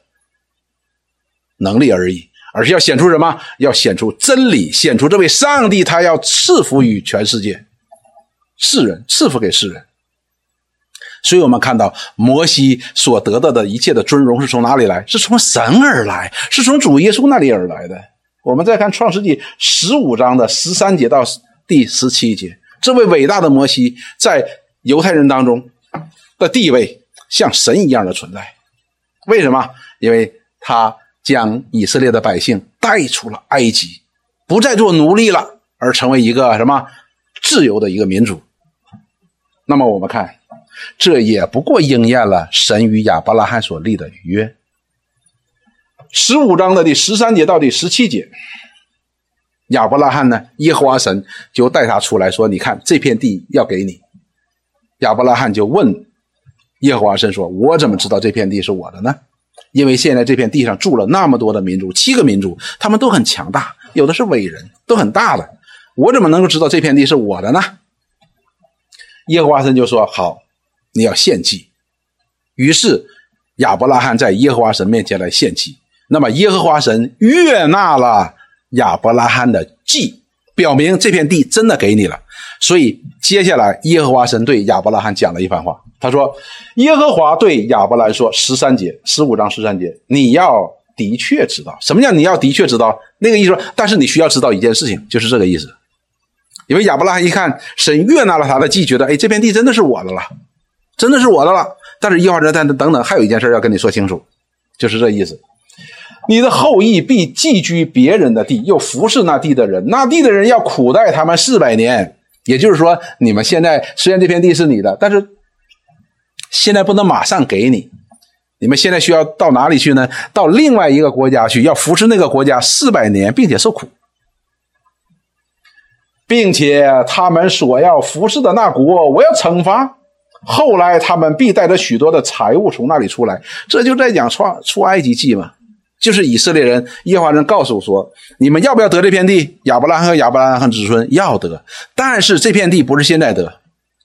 能力而已，而是要显出什么？要显出真理，显出这位上帝，他要赐福于全世界世人，赐福给世人。所以我们看到摩西所得到的一切的尊荣是从哪里来？是从神而来，是从主耶稣那里而来的。我们再看创世纪十五章的十三节到第十七节。这位伟大的摩西在犹太人当中的地位像神一样的存在，为什么？因为他将以色列的百姓带出了埃及，不再做奴隶了，而成为一个什么自由的一个民族。那么我们看，这也不过应验了神与亚伯拉罕所立的约。十五章的第十三节到第十七节。亚伯拉罕呢？耶和华神就带他出来说：“你看这片地要给你。”亚伯拉罕就问耶和华神说：“我怎么知道这片地是我的呢？因为现在这片地上住了那么多的民族，七个民族，他们都很强大，有的是伟人，都很大的。我怎么能够知道这片地是我的呢？”耶和华神就说：“好，你要献祭。”于是亚伯拉罕在耶和华神面前来献祭。那么耶和华神悦纳了。亚伯拉罕的祭，表明这片地真的给你了。所以接下来，耶和华神对亚伯拉罕讲了一番话。他说：“耶和华对亚伯拉罕说，十三节，十五章十三节，你要的确知道什么叫你要的确知道那个意思。但是你需要知道一件事情，就是这个意思。因为亚伯拉罕一看神悦纳了他的祭，觉得哎，这片地真的是我的了，真的是我的了。但是耶和华神，等等，还有一件事要跟你说清楚，就是这意思。”你的后裔必寄居别人的地，又服侍那地的人，那地的人要苦待他们四百年。也就是说，你们现在虽然这片地是你的，但是现在不能马上给你。你们现在需要到哪里去呢？到另外一个国家去，要服侍那个国家四百年，并且受苦，并且他们所要服侍的那国，我要惩罚。后来他们必带着许多的财物从那里出来。这就在讲创出埃及记嘛。就是以色列人，耶和华人告诉我说：“你们要不要得这片地？亚伯拉罕和亚伯拉罕子孙要得，但是这片地不是现在得，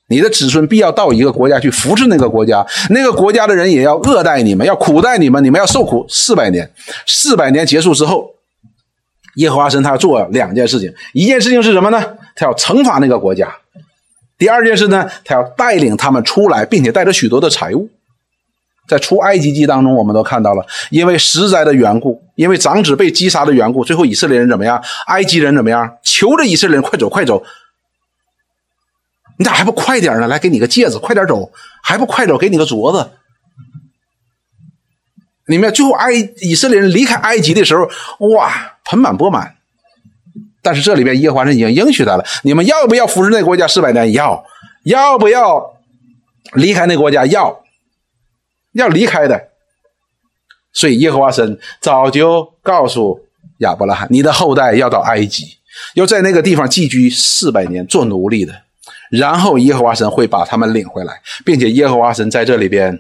你的子孙必要到一个国家去服侍那个国家，那个国家的人也要恶待你们，要苦待你们，你们要受苦四百年。四百年结束之后，耶和华神他要做两件事情，一件事情是什么呢？他要惩罚那个国家；第二件事呢，他要带领他们出来，并且带着许多的财物。”在出埃及记当中，我们都看到了，因为实在的缘故，因为长子被击杀的缘故，最后以色列人怎么样？埃及人怎么样？求着以色列人快走，快走！你咋还不快点呢？来，给你个戒指，快点走！还不快走？给你个镯子！你们最后埃以色列人离开埃及的时候，哇，盆满钵满。但是这里边耶和华神已经应许他了：你们要不要服侍那个国家四百年？要，要不要离开那个国家？要。要离开的，所以耶和华神早就告诉亚伯拉罕：“你的后代要到埃及，要在那个地方寄居四百年，做奴隶的。然后耶和华神会把他们领回来，并且耶和华神在这里边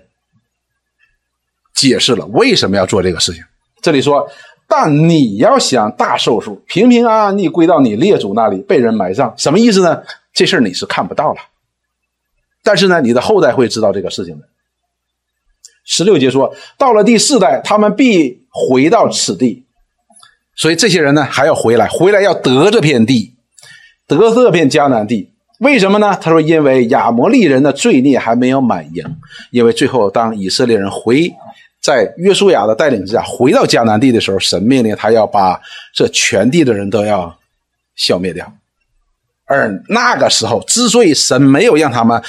解释了为什么要做这个事情。这里说：‘但你要想大寿数，平平安安地归到你列祖那里，被人埋葬。’什么意思呢？这事儿你是看不到了，但是呢，你的后代会知道这个事情的。”十六节说，到了第四代，他们必回到此地，所以这些人呢还要回来，回来要得这片地，得这片迦南地。为什么呢？他说，因为亚摩利人的罪孽还没有满盈，因为最后当以色列人回在约书亚的带领之下回到迦南地的时候，神命令他要把这全地的人都要消灭掉。而那个时候，之所以神没有让他们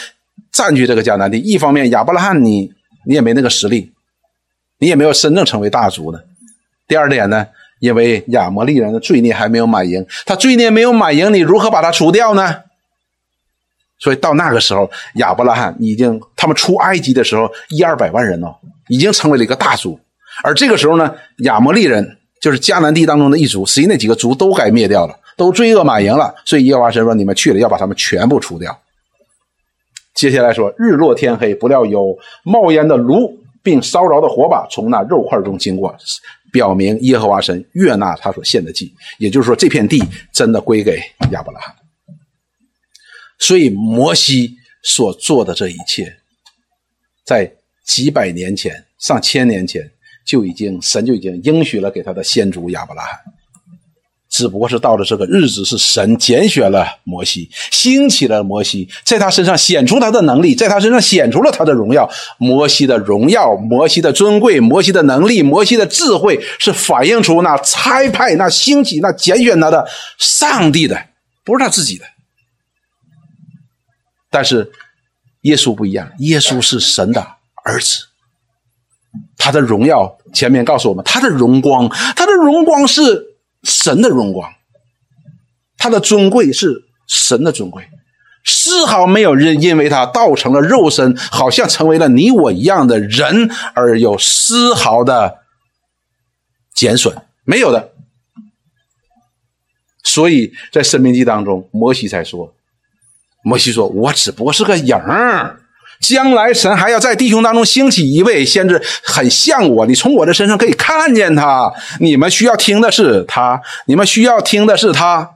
占据这个迦南地，一方面亚伯拉罕你。你也没那个实力，你也没有真正成为大族的。第二点呢，因为亚摩利人的罪孽还没有满盈，他罪孽没有满盈，你如何把他除掉呢？所以到那个时候，亚伯拉罕已经他们出埃及的时候一二百万人哦，已经成为了一个大族。而这个时候呢，亚摩利人就是迦南地当中的一族，实际那几个族都该灭掉了，都罪恶满盈了。所以耶和华神说：“你们去了，要把他们全部除掉。”接下来说，日落天黑，不料有冒烟的炉，并烧着的火把从那肉块中经过。表明耶和华神悦纳他所献的祭，也就是说，这片地真的归给亚伯拉罕。所以，摩西所做的这一切，在几百年前、上千年前就已经神就已经应许了给他的先祖亚伯拉罕。只不过是到了这个日子，是神拣选了摩西，兴起了摩西，在他身上显出他的能力，在他身上显出了他的荣耀。摩西的荣耀，摩西的尊贵，摩西的能力，摩西的智慧，是反映出那差派、那兴起、那拣选他的上帝的，不是他自己的。但是耶稣不一样，耶稣是神的儿子，他的荣耀前面告诉我们，他的荣光，他的荣光是。神的荣光，他的尊贵是神的尊贵，丝毫没有人因为他道成了肉身，好像成为了你我一样的人而有丝毫的减损，没有的。所以在《生命记》当中，摩西才说：“摩西说，我只不过是个影儿。”将来神还要在弟兄当中兴起一位先知，很像我。你从我的身上可以看见他。你们需要听的是他，你们需要听的是他。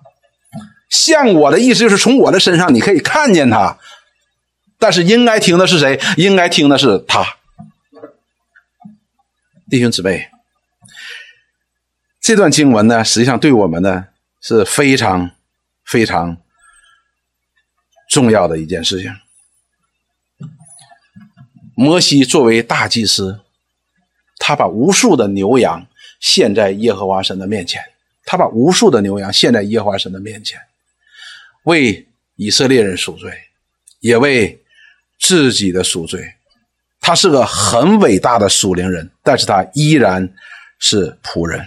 像我的意思就是从我的身上你可以看见他，但是应该听的是谁？应该听的是他。弟兄姊妹，这段经文呢，实际上对我们呢是非常非常重要的一件事情。摩西作为大祭司，他把无数的牛羊献在耶和华神的面前，他把无数的牛羊献在耶和华神的面前，为以色列人赎罪，也为自己的赎罪。他是个很伟大的属灵人，但是他依然是仆人。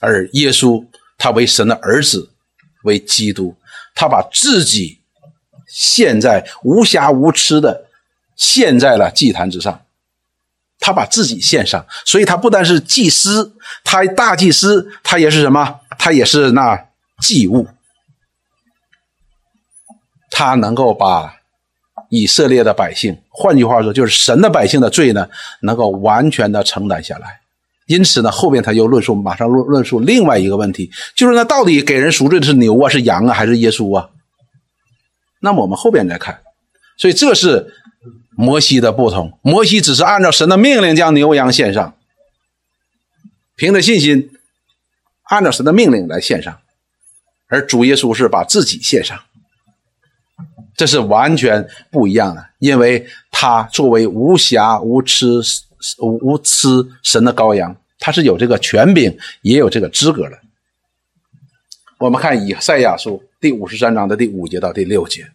而耶稣，他为神的儿子，为基督，他把自己。现在无瑕无疵的献在了祭坛之上，他把自己献上，所以他不单是祭司，他大祭司，他也是什么？他也是那祭物，他能够把以色列的百姓，换句话说，就是神的百姓的罪呢，能够完全的承担下来。因此呢，后边他又论述，马上论论述另外一个问题，就是那到底给人赎罪的是牛啊，是羊啊，还是耶稣啊？那么我们后边再看，所以这是摩西的不同。摩西只是按照神的命令将牛羊献上，凭着信心按照神的命令来献上，而主耶稣是把自己献上，这是完全不一样的。因为他作为无瑕无疵无无疵神的羔羊，他是有这个权柄，也有这个资格的。我们看以赛亚书第五十三章的第五节到第六节。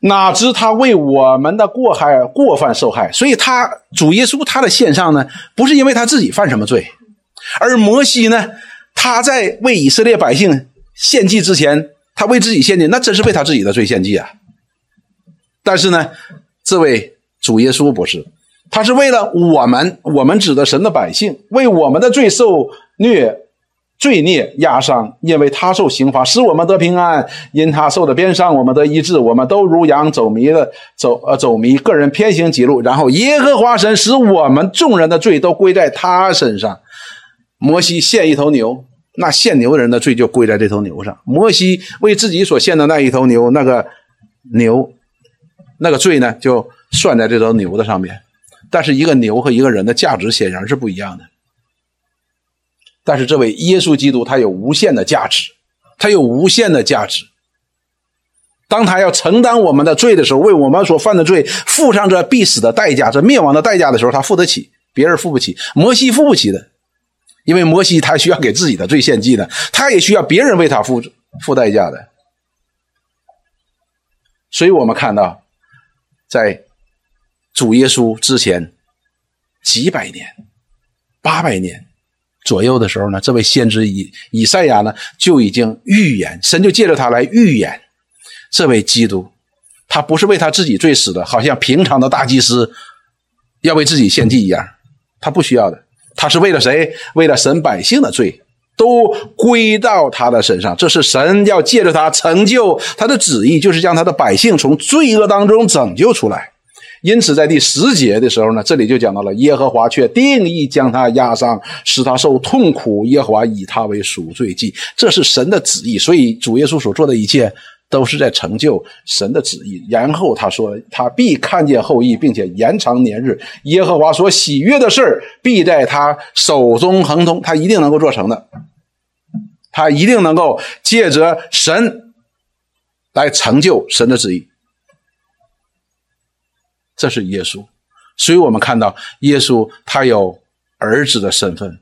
哪知他为我们的过害过犯受害，所以他主耶稣他的献上呢，不是因为他自己犯什么罪，而摩西呢，他在为以色列百姓献祭之前，他为自己献祭，那真是为他自己的罪献祭啊。但是呢，这位主耶稣不是，他是为了我们，我们指的神的百姓，为我们的罪受虐。罪孽压伤，因为他受刑罚，使我们得平安；因他受的鞭伤，我们得医治。我们都如羊走迷了，走呃走迷，个人偏行己路。然后耶和华神使我们众人的罪都归在他身上。摩西献一头牛，那献牛人的罪就归在这头牛上。摩西为自己所献的那一头牛，那个牛那个罪呢，就算在这头牛的上面。但是一个牛和一个人的价值显然是不一样的。但是这位耶稣基督，他有无限的价值，他有无限的价值。当他要承担我们的罪的时候，为我们所犯的罪付上这必死的代价、这灭亡的代价的时候，他付得起，别人付不起。摩西付不起的，因为摩西他需要给自己的罪献祭的，他也需要别人为他付付代价的。所以我们看到，在主耶稣之前几百年、八百年。左右的时候呢，这位先知以以赛亚呢就已经预言，神就借着他来预言，这位基督，他不是为他自己罪死的，好像平常的大祭司要为自己献祭一样，他不需要的，他是为了谁？为了神百姓的罪都归到他的身上，这是神要借着他成就他的旨意，就是将他的百姓从罪恶当中拯救出来。因此，在第十节的时候呢，这里就讲到了耶和华却定义将他压伤，使他受痛苦。耶和华以他为赎罪祭，这是神的旨意。所以主耶稣所做的一切都是在成就神的旨意。然后他说，他必看见后裔，并且延长年日。耶和华所喜悦的事，必在他手中亨通，他一定能够做成的。他一定能够借着神来成就神的旨意。这是耶稣，所以我们看到耶稣他有儿子的身份，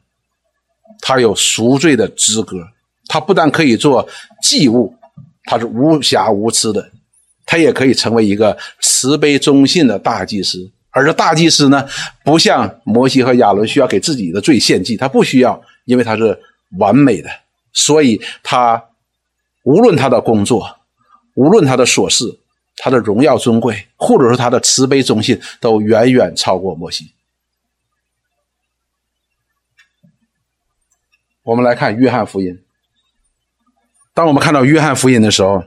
他有赎罪的资格，他不但可以做祭物，他是无瑕无疵的，他也可以成为一个慈悲忠信的大祭司。而这大祭司呢，不像摩西和亚伦需要给自己的罪献祭，他不需要，因为他是完美的，所以他无论他的工作，无论他的琐事。他的荣耀尊贵，或者说他的慈悲忠信，都远远超过摩西。我们来看约翰福音。当我们看到约翰福音的时候，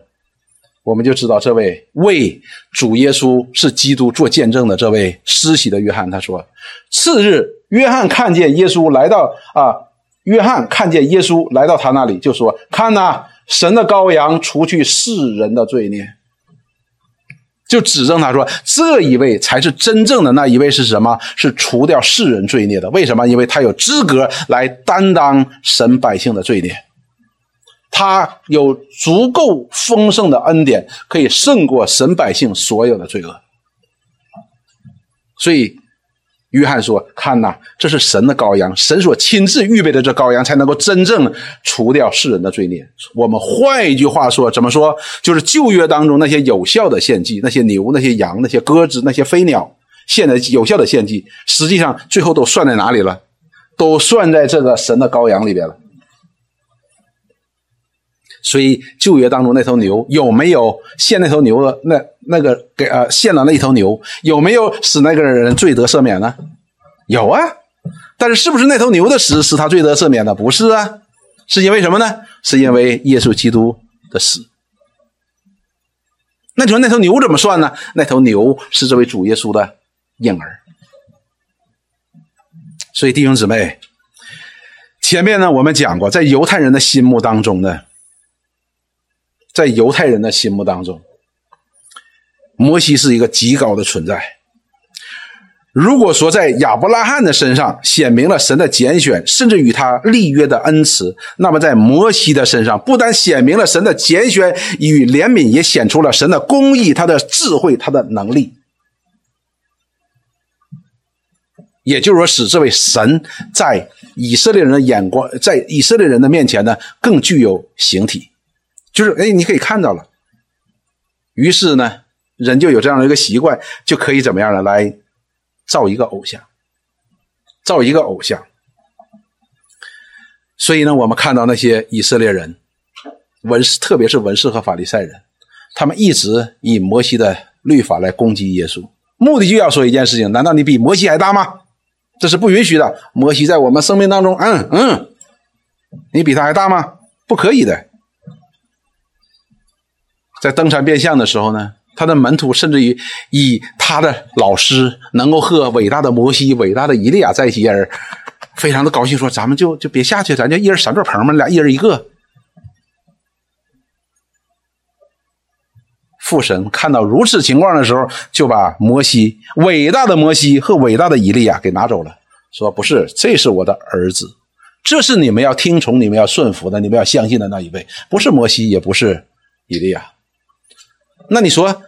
我们就知道这位为主耶稣是基督做见证的这位施洗的约翰，他说：“次日，约翰看见耶稣来到啊，约翰看见耶稣来到他那里，就说：‘看呐，神的羔羊，除去世人的罪孽。’”就指证他说：“这一位才是真正的那一位是什么？是除掉世人罪孽的。为什么？因为他有资格来担当神百姓的罪孽，他有足够丰盛的恩典，可以胜过神百姓所有的罪恶。所以。”约翰说：“看呐，这是神的羔羊，神所亲自预备的这羔羊，才能够真正除掉世人的罪孽。我们换一句话说，怎么说？就是旧约当中那些有效的献祭，那些牛、那些羊、那些鸽子、那些飞鸟献的有效的献祭，实际上最后都算在哪里了？都算在这个神的羔羊里边了。所以旧约当中那头牛有没有献那头牛的那？”那个给呃献了那头牛，有没有使那个人罪得赦免呢？有啊，但是是不是那头牛的死使他罪得赦免的？不是啊，是因为什么呢？是因为耶稣基督的死。那你说那头牛怎么算呢？那头牛是这位主耶稣的婴儿。所以弟兄姊妹，前面呢我们讲过，在犹太人的心目当中呢，在犹太人的心目当中。摩西是一个极高的存在。如果说在亚伯拉罕的身上显明了神的拣选，甚至与他立约的恩慈，那么在摩西的身上，不但显明了神的拣选与怜悯，也显出了神的公义、他的智慧、他的能力。也就是说，使这位神在以色列人的眼光，在以色列人的面前呢，更具有形体。就是，哎，你可以看到了。于是呢。人就有这样的一个习惯，就可以怎么样呢？来造一个偶像，造一个偶像。所以呢，我们看到那些以色列人文士，特别是文士和法利赛人，他们一直以摩西的律法来攻击耶稣，目的就要说一件事情：难道你比摩西还大吗？这是不允许的。摩西在我们生命当中，嗯嗯，你比他还大吗？不可以的。在登山变相的时候呢？他的门徒甚至于以他的老师能够和伟大的摩西、伟大的以利亚在一起而非常的高兴，说：“咱们就就别下去，咱就一人三座棚嘛，俩一人一个。”父神看到如此情况的时候，就把摩西、伟大的摩西和伟大的以利亚给拿走了，说：“不是，这是我的儿子，这是你们要听从、你们要顺服的、你们要相信的那一位，不是摩西，也不是以利亚。”那你说，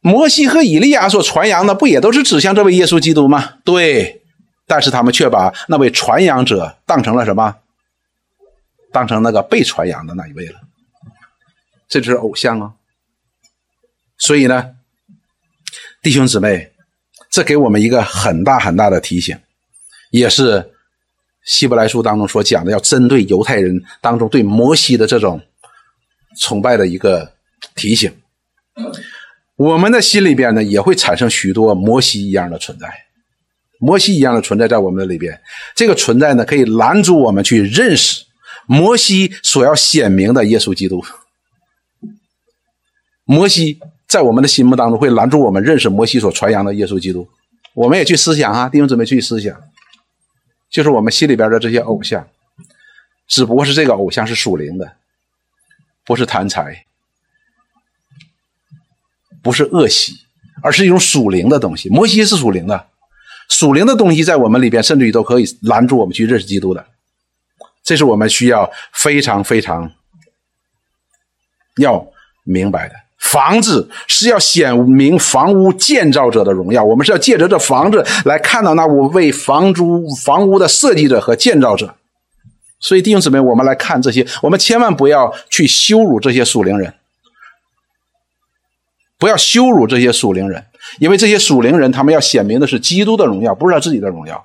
摩西和以利亚所传扬的，不也都是指向这位耶稣基督吗？对，但是他们却把那位传扬者当成了什么？当成那个被传扬的那一位了。这就是偶像啊。所以呢，弟兄姊妹，这给我们一个很大很大的提醒，也是希伯来书当中所讲的，要针对犹太人当中对摩西的这种崇拜的一个提醒。我们的心里边呢，也会产生许多摩西一样的存在，摩西一样的存在在我们的里边。这个存在呢，可以拦阻我们去认识摩西所要显明的耶稣基督。摩西在我们的心目当中会拦住我们认识摩西所传扬的耶稣基督。我们也去思想啊，弟兄姊妹去思想，就是我们心里边的这些偶像，只不过是这个偶像是属灵的，不是贪财，不是恶习，而是一种属灵的东西。摩西是属灵的，属灵的东西在我们里边，甚至于都可以拦住我们去认识基督的。这是我们需要非常非常要明白的。房子是要显明房屋建造者的荣耀，我们是要借着这房子来看到那五位房租房屋的设计者和建造者。所以弟兄姊妹，我们来看这些，我们千万不要去羞辱这些属灵人，不要羞辱这些属灵人，因为这些属灵人他们要显明的是基督的荣耀，不是他自己的荣耀。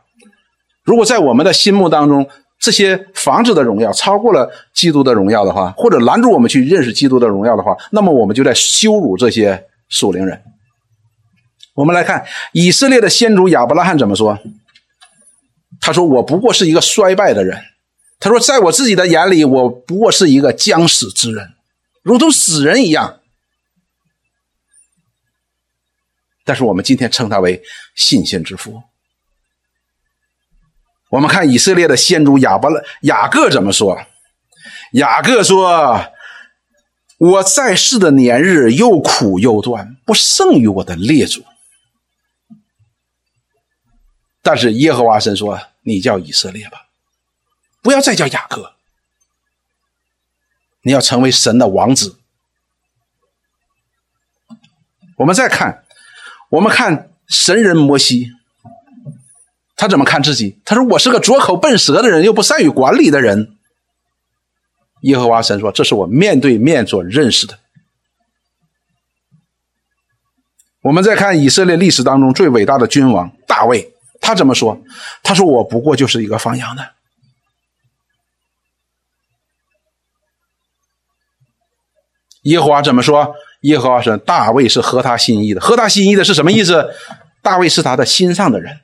如果在我们的心目当中，这些房子的荣耀超过了基督的荣耀的话，或者拦住我们去认识基督的荣耀的话，那么我们就在羞辱这些属灵人。我们来看以色列的先祖亚伯拉罕怎么说？他说：“我不过是一个衰败的人。”他说：“在我自己的眼里，我不过是一个将死之人，如同死人一样。”但是我们今天称他为信心之父。我们看以色列的先祖亚伯拉雅各怎么说？雅各说：“我在世的年日又苦又短，不胜于我的列祖。”但是耶和华神说：“你叫以色列吧，不要再叫雅各，你要成为神的王子。”我们再看，我们看神人摩西。他怎么看自己？他说：“我是个拙口笨舌的人，又不善于管理的人。”耶和华神说：“这是我面对面所认识的。”我们再看以色列历史当中最伟大的君王大卫，他怎么说？他说：“我不过就是一个放羊的。”耶和华怎么说？耶和华说：“大卫是合他心意的。合他心意的是什么意思？大卫是他的心上的人。”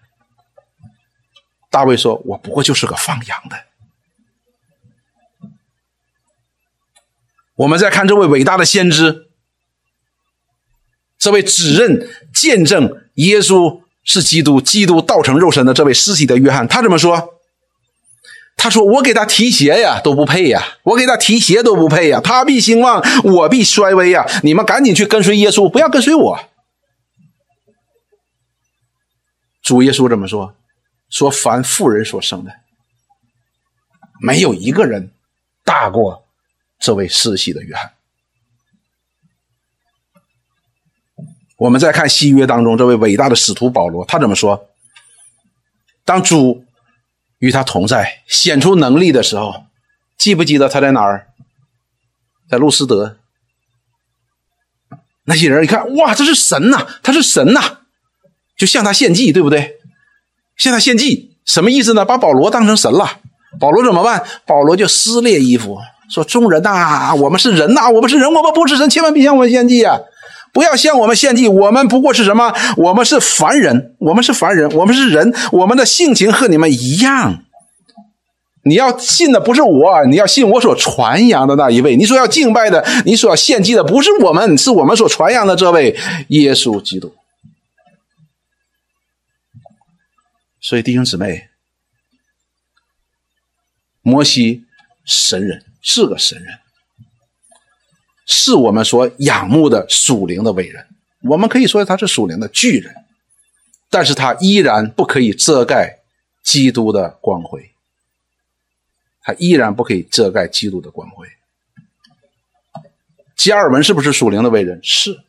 大卫说：“我不过就是个放羊的。”我们再看这位伟大的先知，这位指认、见证耶稣是基督、基督道成肉身的这位尸体的约翰，他怎么说？他说：“我给他提鞋呀，都不配呀！我给他提鞋都不配呀！他必兴旺，我必衰微呀！你们赶紧去跟随耶稣，不要跟随我。”主耶稣怎么说。说凡妇人所生的，没有一个人大过这位世袭的约翰。我们再看新约当中这位伟大的使徒保罗，他怎么说？当主与他同在，显出能力的时候，记不记得他在哪儿？在路斯德。那些人一看，哇，这是神呐，他是神呐，就向他献祭，对不对？向他献祭，什么意思呢？把保罗当成神了。保罗怎么办？保罗就撕裂衣服，说：“众人呐，我们是人呐，我们是人，我们不是神，千万别向我们献祭啊！不要向我们献祭，我们不过是什么？我们是凡人，我们是凡人，我们是人，我们的性情和你们一样。你要信的不是我，你要信我所传扬的那一位。你所要敬拜的，你所要献祭的，不是我们，是我们所传扬的这位耶稣基督。”所以，弟兄姊妹，摩西神人是个神人，是我们所仰慕的属灵的伟人。我们可以说他是属灵的巨人，但是他依然不可以遮盖基督的光辉。他依然不可以遮盖基督的光辉。加尔文是不是属灵的伟人？是。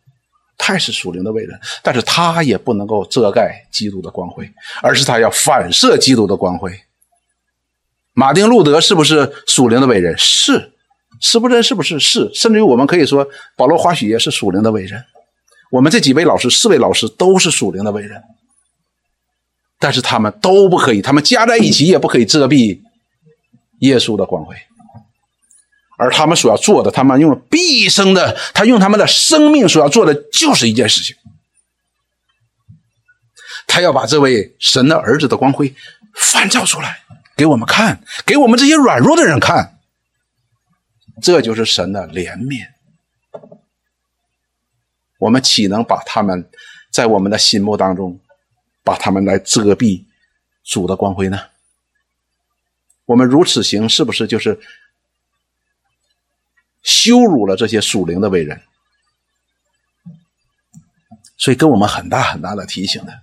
他也是属灵的伟人，但是他也不能够遮盖基督的光辉，而是他要反射基督的光辉。马丁路德是不是属灵的伟人？是，是不是？是不是？是，甚至于我们可以说，保罗·华许也是属灵的伟人。我们这几位老师，四位老师都是属灵的伟人，但是他们都不可以，他们加在一起也不可以遮蔽耶稣的光辉。而他们所要做的，他们用毕生的，他用他们的生命所要做的，就是一件事情。他要把这位神的儿子的光辉翻照出来，给我们看，给我们这些软弱的人看。这就是神的怜悯。我们岂能把他们在我们的心目当中，把他们来遮蔽主的光辉呢？我们如此行，是不是就是羞辱了这些属灵的伟人？所以，给我们很大很大的提醒的，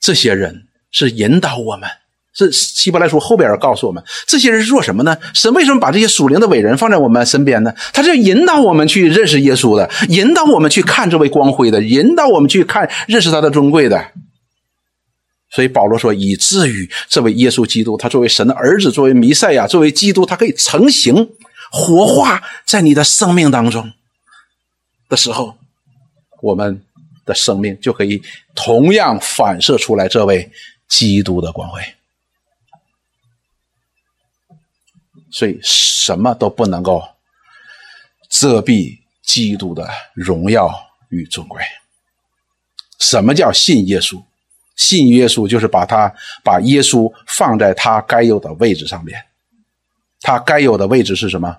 这些人是引导我们。是希伯来书后边告诉我们，这些人是做什么呢？神为什么把这些属灵的伟人放在我们身边呢？他是引导我们去认识耶稣的，引导我们去看这位光辉的，引导我们去看认识他的尊贵的。所以保罗说，以至于这位耶稣基督，他作为神的儿子，作为弥赛亚，作为基督，他可以成型、活化在你的生命当中的时候，我们的生命就可以同样反射出来这位基督的光辉。所以，什么都不能够遮蔽基督的荣耀与尊贵。什么叫信耶稣？信耶稣就是把他把耶稣放在他该有的位置上面。他该有的位置是什么？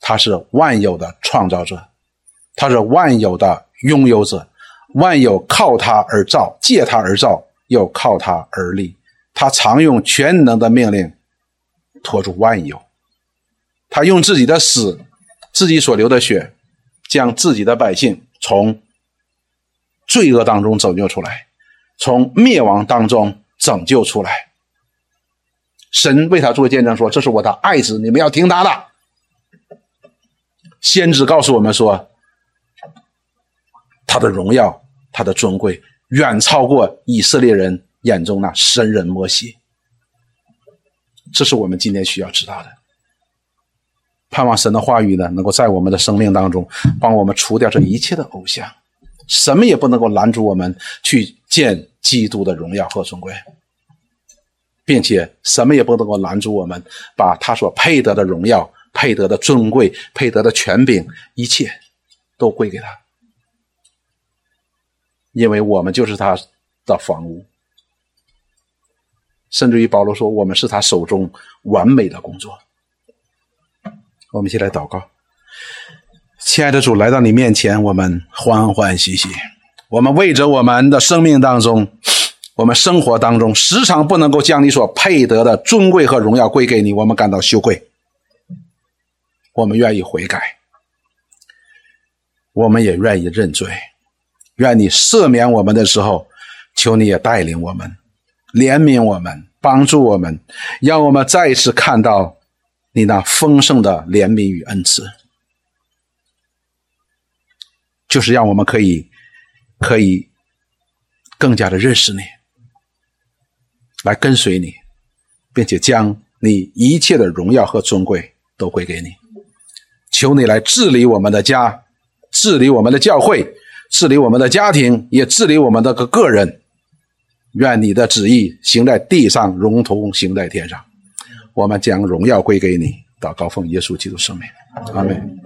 他是万有的创造者，他是万有的拥有者，万有靠他而造，借他而造，又靠他而立。他常用全能的命令。托住万有，他用自己的死，自己所流的血，将自己的百姓从罪恶当中拯救出来，从灭亡当中拯救出来。神为他做见证说：“这是我的爱子，你们要听他的。”先知告诉我们说：“他的荣耀，他的尊贵，远超过以色列人眼中那神人摩西。”这是我们今天需要知道的。盼望神的话语呢，能够在我们的生命当中，帮我们除掉这一切的偶像，什么也不能够拦住我们去见基督的荣耀和尊贵，并且什么也不能够拦住我们把他所配得的荣耀、配得的尊贵、配得的权柄，一切都归给他，因为我们就是他的房屋。甚至于保罗说：“我们是他手中完美的工作。”我们一起来祷告，亲爱的主，来到你面前，我们欢欢喜喜。我们为着我们的生命当中，我们生活当中时常不能够将你所配得的尊贵和荣耀归给你，我们感到羞愧。我们愿意悔改，我们也愿意认罪。愿你赦免我们的时候，求你也带领我们。怜悯我们，帮助我们，让我们再一次看到你那丰盛的怜悯与恩慈，就是让我们可以可以更加的认识你，来跟随你，并且将你一切的荣耀和尊贵都归给你。求你来治理我们的家，治理我们的教会，治理我们的家庭，也治理我们的个个人。愿你的旨意行在地上，如同行在天上。我们将荣耀归给你，祷告奉耶稣基督圣名，阿门。